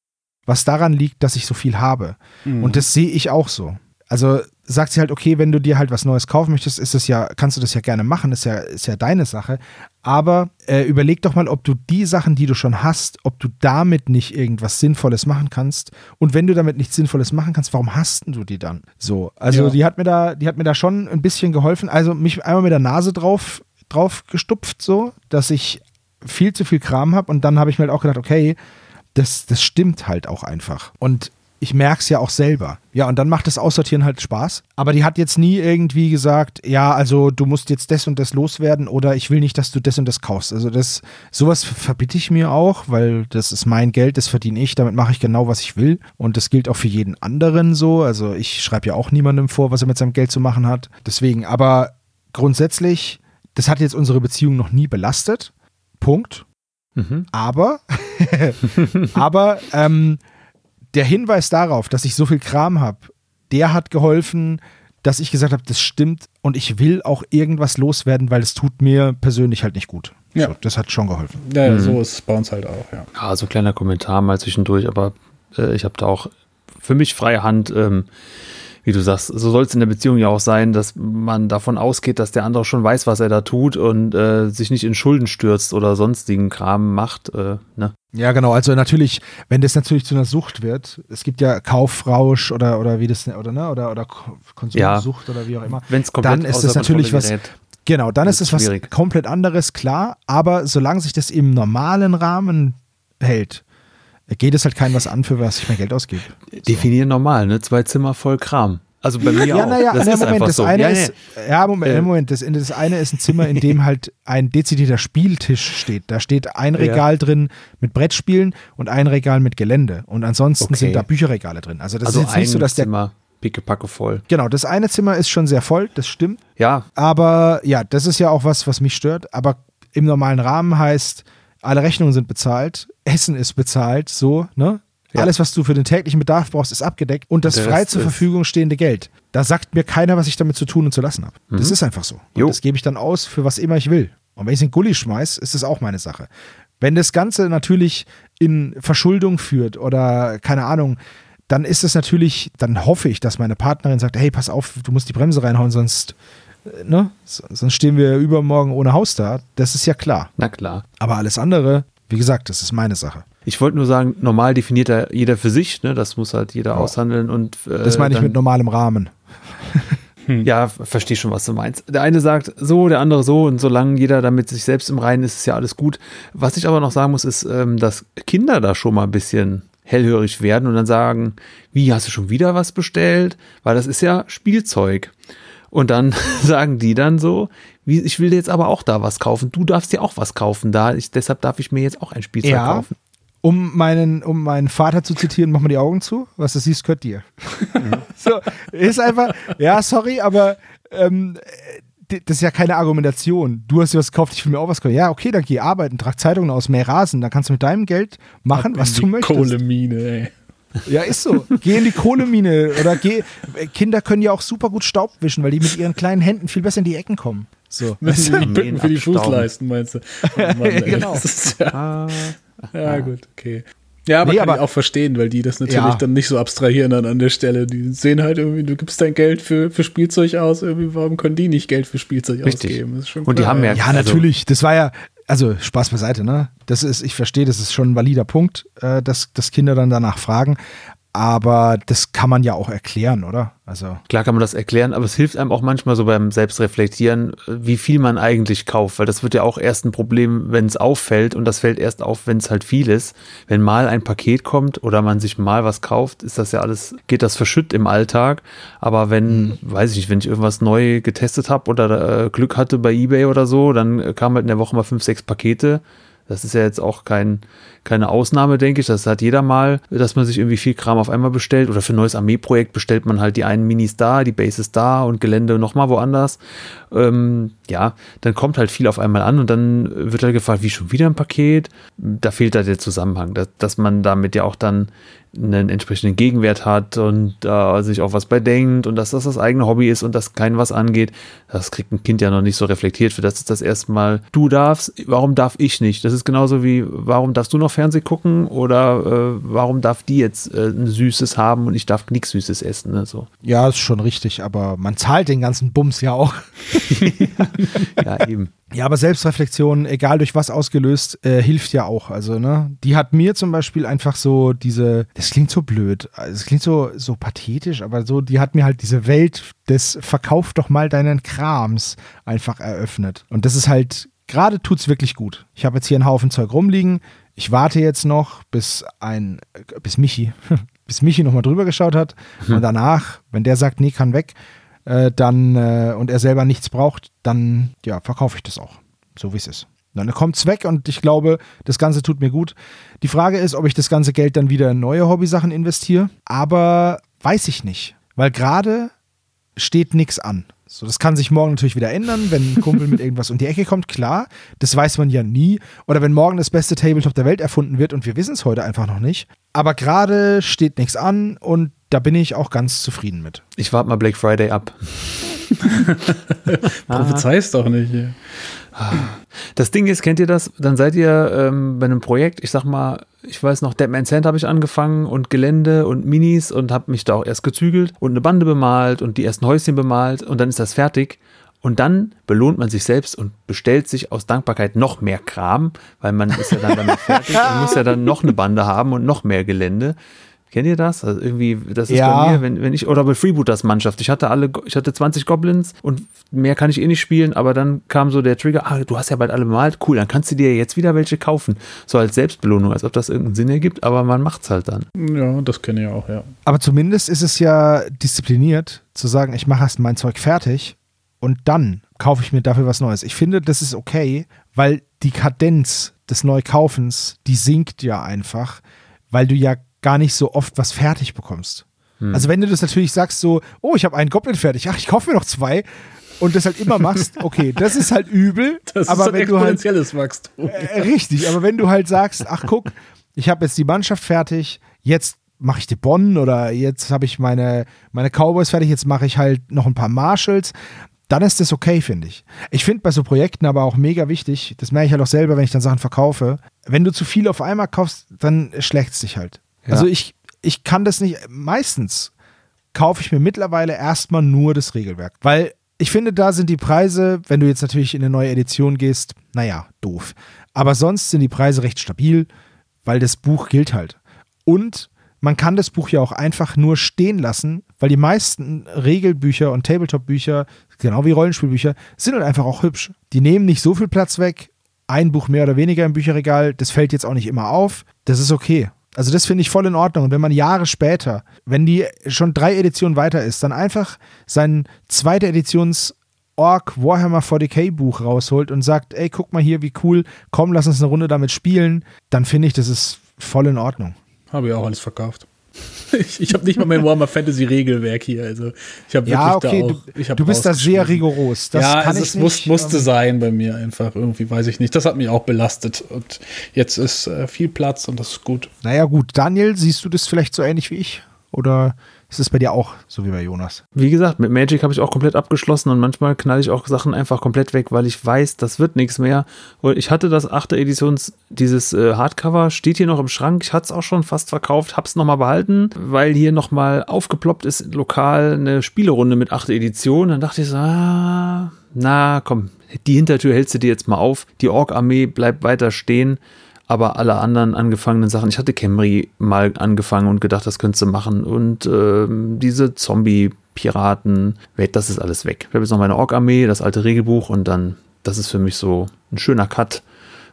Was daran liegt, dass ich so viel habe. Und das sehe ich auch so. Also sagt sie halt, okay, wenn du dir halt was Neues kaufen möchtest, ist es ja, kannst du das ja gerne machen, ist ja, ist ja deine Sache. Aber äh, überleg doch mal, ob du die Sachen, die du schon hast, ob du damit nicht irgendwas Sinnvolles machen kannst. Und wenn du damit nichts Sinnvolles machen kannst, warum hast du die dann? So, also Ja. die hat mir da, die hat mir da schon ein bisschen geholfen. Also mich einmal mit der Nase drauf, drauf gestupft, so, dass ich viel zu viel Kram habe. Und dann habe ich mir halt auch gedacht, okay, das, das stimmt halt auch einfach. Und ich merke es ja auch selber. Ja, und dann macht das Aussortieren halt Spaß. Aber die hat jetzt nie irgendwie gesagt, ja, also du musst jetzt das und das loswerden oder ich will nicht, dass du das und das kaufst. Also das, sowas verbitte ich mir auch, weil das ist mein Geld, das verdiene ich, damit mache ich genau, was ich will. Und das gilt auch für jeden anderen so. Also ich schreibe ja auch niemandem vor, was er mit seinem Geld zu machen hat. Deswegen, aber grundsätzlich, das hat jetzt unsere Beziehung noch nie belastet. Punkt. Mhm. Aber, (laughs) aber ähm, der Hinweis darauf, dass ich so viel Kram habe, der hat geholfen, dass ich gesagt habe, das stimmt und ich will auch irgendwas loswerden, weil es tut mir persönlich halt nicht gut. Ja. So, das hat schon geholfen. Ja, Mhm. so ist es bei uns halt auch, ja. Ja, so ein kleiner Kommentar mal zwischendurch, aber äh, ich habe da auch für mich freie Hand, ähm, wie du sagst, so soll es in der Beziehung ja auch sein, dass man davon ausgeht, dass der andere schon weiß, was er da tut und äh, sich nicht in Schulden stürzt oder sonstigen Kram macht. Äh, ne? Ja, genau. Also natürlich, wenn das natürlich zu einer Sucht wird, es gibt ja Kaufrausch oder, oder wie das, oder, ne, oder, oder Ko- Konsumsucht oder wie auch immer. Wenn es komplett Dann ist das natürlich was-. Genau, dann ist es was komplett anderes, klar. Aber solange sich das im normalen Rahmen hält, geht es halt keinem was an, für was ich mein Geld ausgebe. Definieren normal, ne? Zwei Zimmer voll Kram. Also bei mir Ja, auch. naja, das nee, ist Moment, einfach das so. eine ja, ist, ja, Moment, Äh. Moment, das, das eine ist ein Zimmer, in dem halt ein dezidierter Spieltisch steht. Da steht ein Ja. Regal drin mit Brettspielen und ein Regal mit Gelände. Und ansonsten Okay. sind da Bücherregale drin. Also das also ist jetzt nicht so, dass der, Zimmer pickepacke voll. genau, das eine Zimmer ist schon sehr voll, das stimmt. Ja, Aber ja, das ist ja auch was, was mich stört. Aber im normalen Rahmen heißt, alle Rechnungen sind bezahlt, Essen ist bezahlt, so, ne? Ja. Alles, was du für den täglichen Bedarf brauchst, ist abgedeckt und das frei zur Verfügung stehende Geld. Da sagt mir keiner, was ich damit zu tun und zu lassen habe. Das ist einfach so. Mhm. Das gebe ich dann aus für was immer ich will. Und wenn ich es in den Gully schmeiß, ist das auch meine Sache. Wenn das Ganze natürlich in Verschuldung führt oder keine Ahnung, dann ist es natürlich, dann hoffe ich, dass meine Partnerin sagt, hey, pass auf, du musst die Bremse reinhauen, sonst, äh, ne, sonst stehen wir übermorgen ohne Haus da. Das ist ja klar. na klar. Aber alles andere, wie gesagt, das ist meine Sache. Ich wollte nur sagen, normal definiert da jeder für sich, ne? Das muss halt jeder aushandeln und äh, Das meine ich mit normalem Rahmen. Hm. Ja, verstehe schon, was du meinst. Der eine sagt so, der andere so und solange jeder damit sich selbst im Reinen ist, ist ja alles gut. Was ich aber noch sagen muss, ist, ähm, dass Kinder da schon mal ein bisschen hellhörig werden und dann sagen, wie, hast du schon wieder was bestellt? Weil das ist ja Spielzeug. Und dann (laughs) sagen die dann so, wie, ich will dir jetzt aber auch da was kaufen. Du darfst dir auch was kaufen da. Ich, deshalb darf ich mir jetzt auch ein Spielzeug ja. kaufen. Um meinen, um meinen Vater zu zitieren, mach mal die Augen zu. Was du siehst, gehört dir. Mhm. (laughs) so, ist einfach, ja, sorry, aber ähm, das ist ja keine Argumentation. Du hast dir was gekauft, ich will mir auch was kaufen. Ja, okay, dann geh arbeiten, trag Zeitungen aus, mehr Rasen. Dann kannst du mit deinem Geld machen, Ab was du möchtest. Kohlemine, ey. Ja, ist so. Geh in die Kohlemine oder geh. Kinder können ja auch super gut Staub wischen, weil die mit ihren kleinen Händen viel besser in die Ecken kommen. So. (laughs) Müssen die Bücken für die Fußleisten, meinst du? Oh Mann, (laughs) genau. ja, ah. ja, gut, okay. Ja, aber nee, kann aber, ich auch verstehen, weil die das natürlich ja. dann nicht so abstrahieren dann an der Stelle. Die sehen halt irgendwie, du gibst dein Geld für, für Spielzeug aus, irgendwie, warum können die nicht Geld für Spielzeug Richtig. ausgeben? Und die haben ja. Ja, natürlich. Das war ja, also Spaß beiseite, ne? Das ist, ich verstehe, das ist schon ein valider Punkt, äh, dass, dass Kinder dann danach fragen aber das kann man ja auch erklären, oder? Also Klar kann man das erklären, aber es hilft einem auch manchmal so beim Selbstreflektieren, wie viel man eigentlich kauft, weil das wird ja auch erst ein Problem, wenn es auffällt und das fällt erst auf, wenn es halt viel ist. Wenn mal ein Paket kommt oder man sich mal was kauft, ist das ja alles, geht das verschütt im Alltag. Aber wenn, mhm. weiß ich nicht, wenn ich irgendwas neu getestet habe oder äh, Glück hatte bei eBay oder so, dann kam halt in der Woche mal fünf, sechs Pakete. Das ist ja jetzt auch kein, keine Ausnahme, denke ich. Das hat jeder mal, dass man sich irgendwie viel Kram auf einmal bestellt. Oder für ein neues Armeeprojekt bestellt man halt die einen Minis da, die Bases da und Gelände nochmal woanders. Ähm, ja, dann kommt halt viel auf einmal an und dann wird halt gefragt, wie schon wieder ein Paket? Da fehlt halt der Zusammenhang, dass, dass man damit ja auch dann einen entsprechenden Gegenwert hat und äh, sich auch was bei denkt und dass das das eigene Hobby ist und dass kein was angeht. Das kriegt ein Kind ja noch nicht so reflektiert. Für das ist das erstmal, du darfst, warum darf ich nicht? Das ist genauso wie, warum darfst du noch Fernsehen gucken oder äh, warum darf die jetzt äh, ein Süßes haben und ich darf nichts Süßes essen? Ne? So. Ja, ist schon richtig, aber man zahlt den ganzen Bums ja auch. (laughs) ja, eben. Ja, aber Selbstreflexion, egal durch was ausgelöst, äh, hilft ja auch. Also, ne, die hat mir zum Beispiel einfach so diese, das klingt so blöd, es klingt so, so pathetisch, aber so, die hat mir halt diese Welt des Verkauf doch mal deinen Krams einfach eröffnet. Und das ist halt, gerade tut's wirklich gut. Ich habe jetzt hier einen Haufen Zeug rumliegen. Ich warte jetzt noch, bis ein, bis Michi, (laughs) bis Michi nochmal drüber geschaut hat. Mhm. Und danach, wenn der sagt, nee, kann weg, äh, dann äh, und er selber nichts braucht, dann ja, verkaufe ich das auch. So wie es ist. Dann kommt es weg und ich glaube, das Ganze tut mir gut. Die Frage ist, ob ich das ganze Geld dann wieder in neue Hobbysachen investiere. Aber weiß ich nicht. Weil gerade steht nichts an. So, das kann sich morgen natürlich wieder ändern, wenn ein Kumpel mit irgendwas um die Ecke kommt, klar. Das weiß man ja nie. Oder wenn morgen das beste Tabletop der Welt erfunden wird und wir wissen es heute einfach noch nicht. Aber gerade steht nichts an und da bin ich auch ganz zufrieden mit. Ich warte mal Black Friday ab. (laughs) Prophezei's doch nicht. Hier. Das Ding ist, kennt ihr das? Dann seid ihr ähm, bei einem Projekt, ich sag mal, ich weiß noch, Deadman Sand habe ich angefangen und Gelände und Minis und habe mich da auch erst gezügelt und eine Bande bemalt und die ersten Häuschen bemalt und dann ist das fertig. Und dann belohnt man sich selbst und bestellt sich aus Dankbarkeit noch mehr Kram, weil man ist ja dann damit fertig und muss ja dann noch eine Bande haben und noch mehr Gelände. Kennt ihr das? Also irgendwie, das ist ja. bei mir, wenn, wenn ich, oder bei Freebooters Mannschaft, ich hatte alle, ich hatte 20 Goblins und mehr kann ich eh nicht spielen, aber dann kam so der Trigger, ah, du hast ja bald alle bemalt, cool, dann kannst du dir jetzt wieder welche kaufen. So als Selbstbelohnung, als ob das irgendeinen Sinn ergibt, aber man macht's halt dann. Ja, das kenne ich auch, ja. Aber zumindest ist es ja diszipliniert, zu sagen, ich mache erst mein Zeug fertig und dann kaufe ich mir dafür was Neues. Ich finde, das ist okay, weil die Kadenz des Neukaufens, die sinkt ja einfach, weil du ja gar nicht so oft was fertig bekommst. Hm. Also wenn du das natürlich sagst so, oh, ich habe einen Goblin fertig, ach, ich kaufe mir noch zwei und das halt immer machst, (laughs) okay, das ist halt übel. Das aber ist ein wenn du halt, Wachstum. Äh, richtig, aber wenn du halt sagst, ach guck, ich habe jetzt die Mannschaft fertig, jetzt mache ich die Bonn oder jetzt habe ich meine, meine Cowboys fertig, jetzt mache ich halt noch ein paar Marshalls, dann ist das okay, finde ich. Ich finde bei so Projekten aber auch mega wichtig, das merke ich halt auch selber, wenn ich dann Sachen verkaufe, wenn du zu viel auf einmal kaufst, dann schlägt es dich halt. Ja. Also ich, ich kann das nicht, meistens kaufe ich mir mittlerweile erstmal nur das Regelwerk, weil ich finde, da sind die Preise, wenn du jetzt natürlich in eine neue Edition gehst, naja, doof. Aber sonst sind die Preise recht stabil, weil das Buch gilt halt. Und man kann das Buch ja auch einfach nur stehen lassen weil die meisten Regelbücher und Tabletop-Bücher, genau wie Rollenspielbücher, sind halt einfach auch hübsch. Die nehmen nicht so viel Platz weg. Ein Buch mehr oder weniger im Bücherregal, das fällt jetzt auch nicht immer auf. Das ist okay. Also das finde ich voll in Ordnung. Und wenn man Jahre später, wenn die schon drei Editionen weiter ist, dann einfach sein zweite Editions Orc Warhammer 40k Buch rausholt und sagt, ey, guck mal hier, wie cool, komm, lass uns eine Runde damit spielen, dann finde ich, das ist voll in Ordnung. Habe ich auch alles verkauft. (laughs) Ich, ich habe nicht mal mein Warhammer Fantasy Regelwerk hier. Also ich habe ja, okay, da auch, du, du bist da sehr rigoros. Das ja, also es muss, musste sein bei mir einfach irgendwie, weiß ich nicht. Das hat mich auch belastet und jetzt ist äh, viel Platz und das ist gut. Naja gut, Daniel, siehst du das vielleicht so ähnlich wie ich? Oder ist es bei dir auch so wie bei Jonas? Wie gesagt, mit Magic habe ich auch komplett abgeschlossen und manchmal knall ich auch Sachen einfach komplett weg, weil ich weiß, das wird nichts mehr. Und ich hatte das achte Editions, dieses äh, Hardcover, steht hier noch im Schrank. Ich hatte es auch schon fast verkauft, habe es nochmal behalten, weil hier nochmal aufgeploppt ist lokal eine Spielerunde mit achte Edition. Dann dachte ich so, ah, na komm, die Hintertür hältst du dir jetzt mal auf. Die Ork-Armee bleibt weiter stehen aber alle anderen angefangenen Sachen, ich hatte Camry mal angefangen und gedacht, das könntest du machen und äh, diese Zombie-Piraten, das ist alles weg. Ich habe jetzt noch meine Ork-Armee, das alte Regelbuch und dann, das ist für mich so ein schöner Cut.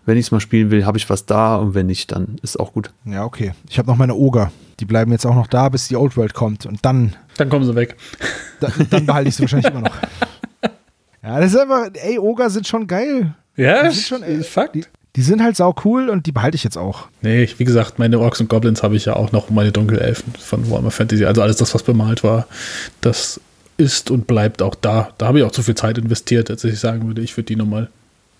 Wenn ich es mal spielen will, habe ich was da und wenn nicht, dann ist auch gut. Ja, okay. Ich habe noch meine Oger. Die bleiben jetzt auch noch da, bis die Old World kommt und dann. Dann kommen sie weg. Da, dann behalte ich sie wahrscheinlich immer noch. (laughs) Ja, das ist einfach, ey, Oger sind schon geil. Ja, das ist schon ey, Fakt. Die, die sind halt sau cool und die behalte ich jetzt auch. Nee, wie gesagt, meine Orks und Goblins habe ich ja auch noch, meine Dunkelelfen von Warhammer Fantasy. Also alles das, was bemalt war, das ist und bleibt auch da. Da habe ich auch zu viel Zeit investiert, als ich sagen würde, ich würde die nochmal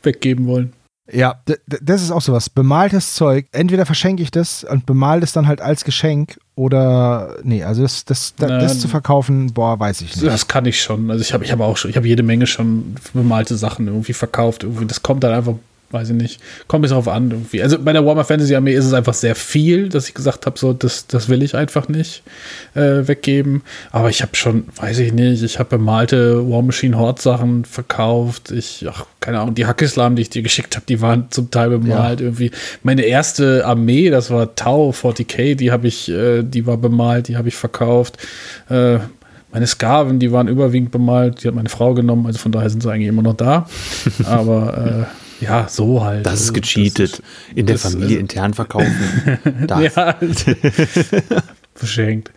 weggeben wollen. Ja, das ist auch sowas. Bemaltes Zeug, entweder verschenke ich das und bemal das dann halt als Geschenk oder nee, also das, das, das, das zu verkaufen, boah, weiß ich nicht. Das kann ich schon. Also ich habe ich hab auch schon, ich habe jede Menge schon bemalte Sachen irgendwie verkauft. Irgendwie, das kommt dann einfach weiß ich nicht. Kommt es darauf an irgendwie. Also bei der Warhammer Fantasy Armee ist es einfach sehr viel, dass ich gesagt habe, so, das, das will ich einfach nicht äh, weggeben. Aber ich habe schon, weiß ich nicht, ich habe bemalte War Machine Horde Sachen verkauft. Ich, ach, keine Ahnung, die Hackislam, die ich dir geschickt habe, die waren zum Teil bemalt ja. irgendwie. Meine erste Armee, das war Tau 40k, die habe ich, äh, die war bemalt, die habe ich verkauft. Äh, meine Skaven, die waren überwiegend bemalt, die hat meine Frau genommen, also von daher sind sie eigentlich immer noch da. (laughs) Aber äh, ja, so halt. Das ist also, gecheatet. Das ist, in der Familie ist, intern verkaufen. (laughs) ja. (laughs) Verschenkt.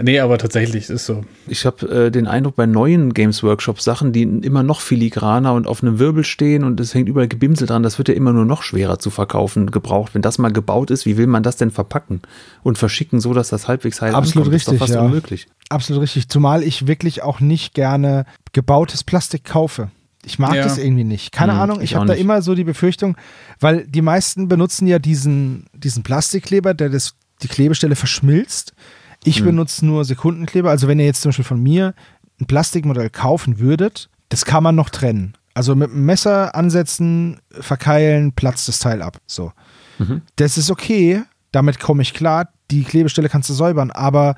Nee, aber tatsächlich ist so. Ich habe äh, den Eindruck, bei neuen Games Workshop Sachen, die immer noch filigraner und auf einem Wirbel stehen und es hängt überall Gebimsel dran, das wird ja immer nur noch schwerer zu verkaufen gebraucht. Wenn das mal gebaut ist, wie will man das denn verpacken und verschicken, so dass das halbwegs heil Absolut ankommt? richtig, das ist doch fast ja. unmöglich. Absolut richtig. Zumal ich wirklich auch nicht gerne gebautes Plastik kaufe. Ich mag ja. das irgendwie nicht. Keine hm, Ahnung, ich, ich habe da immer so die Befürchtung, weil die meisten benutzen ja diesen, diesen Plastikkleber, der das, die Klebestelle verschmilzt. Ich hm. benutze nur Sekundenkleber. Also wenn ihr jetzt zum Beispiel von mir ein Plastikmodell kaufen würdet, das kann man noch trennen. Also mit einem Messer ansetzen, verkeilen, platzt das Teil ab. So. Mhm. Das ist okay, damit komme ich klar. Die Klebestelle kannst du säubern, aber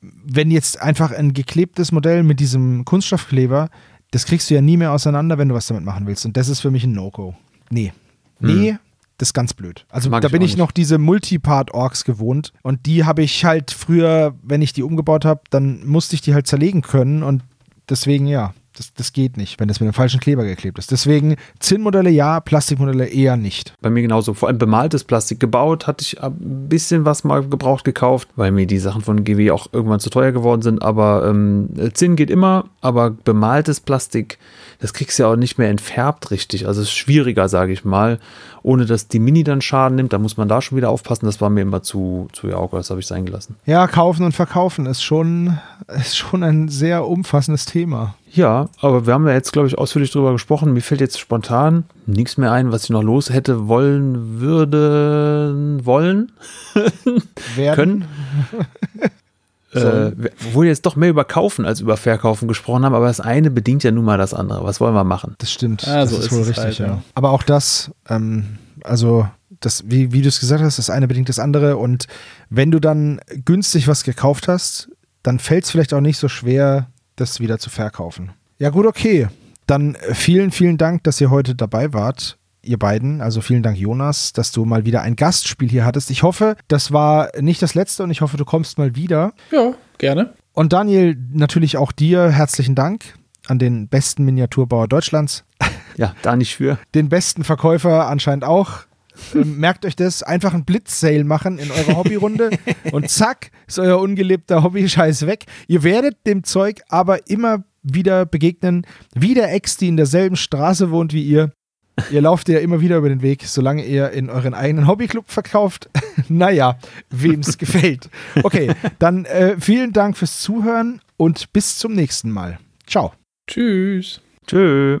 wenn jetzt einfach ein geklebtes Modell mit diesem Kunststoffkleber das kriegst du ja nie mehr auseinander, wenn du was damit machen willst. Und das ist für mich ein No-Go. Nee. Nee, hm. das ist ganz blöd. Also Mag da bin ich, ich noch diese Multipart-Orks gewohnt. Und die habe ich halt früher, wenn ich die umgebaut habe, dann musste ich die halt zerlegen können. Und deswegen, ja, das, das geht nicht, wenn das mit dem falschen Kleber geklebt ist. Deswegen Zinnmodelle ja, Plastikmodelle eher nicht. Bei mir genauso. Vor allem bemaltes Plastik gebaut, hatte ich ein bisschen was mal gebraucht gekauft, weil mir die Sachen von GW auch irgendwann zu teuer geworden sind. Aber ähm, Zinn geht immer, aber bemaltes Plastik, das kriegst du ja auch nicht mehr entfärbt richtig. Also es ist schwieriger, sage ich mal ohne dass die Mini dann Schaden nimmt. Da muss man da schon wieder aufpassen. Das war mir immer zu, zu ja, das habe ich sein gelassen. Ja, kaufen und verkaufen ist schon, ist schon ein sehr umfassendes Thema. Ja, aber wir haben ja jetzt, glaube ich, ausführlich darüber gesprochen. Mir fällt jetzt spontan nichts mehr ein, was ich noch los hätte wollen würde, wollen, (laughs) werden. können. (laughs) Äh, obwohl wir jetzt doch mehr über Kaufen als über Verkaufen gesprochen haben, aber das eine bedingt ja nun mal das andere. Was wollen wir machen? Das stimmt. Ah, das so ist, ist wohl richtig, halt, ja. Aber auch das, ähm, also das, wie, wie du es gesagt hast, das eine bedingt das andere. Und wenn du dann günstig was gekauft hast, dann fällt es vielleicht auch nicht so schwer, das wieder zu verkaufen. Ja, gut, okay. Dann vielen, vielen Dank, dass ihr heute dabei wart ihr beiden. Also vielen Dank, Jonas, dass du mal wieder ein Gastspiel hier hattest. Ich hoffe, das war nicht das letzte und ich hoffe, du kommst mal wieder. Ja, gerne. Und Daniel, natürlich auch dir herzlichen Dank an den besten Miniaturbauer Deutschlands. Ja, da nicht für. Den besten Verkäufer anscheinend auch. Ähm, merkt euch das, einfach einen Blitzsale machen in eurer Hobbyrunde (laughs) und zack, ist euer ungelebter Hobby-Scheiß weg. Ihr werdet dem Zeug aber immer wieder begegnen, wie der Ex, die in derselben Straße wohnt wie ihr. Ihr lauft ja immer wieder über den Weg, solange ihr in euren eigenen Hobbyclub verkauft. (laughs) naja, wem es (laughs) gefällt. Okay, dann äh, vielen Dank fürs Zuhören und bis zum nächsten Mal. Ciao. Tschüss. Tschö.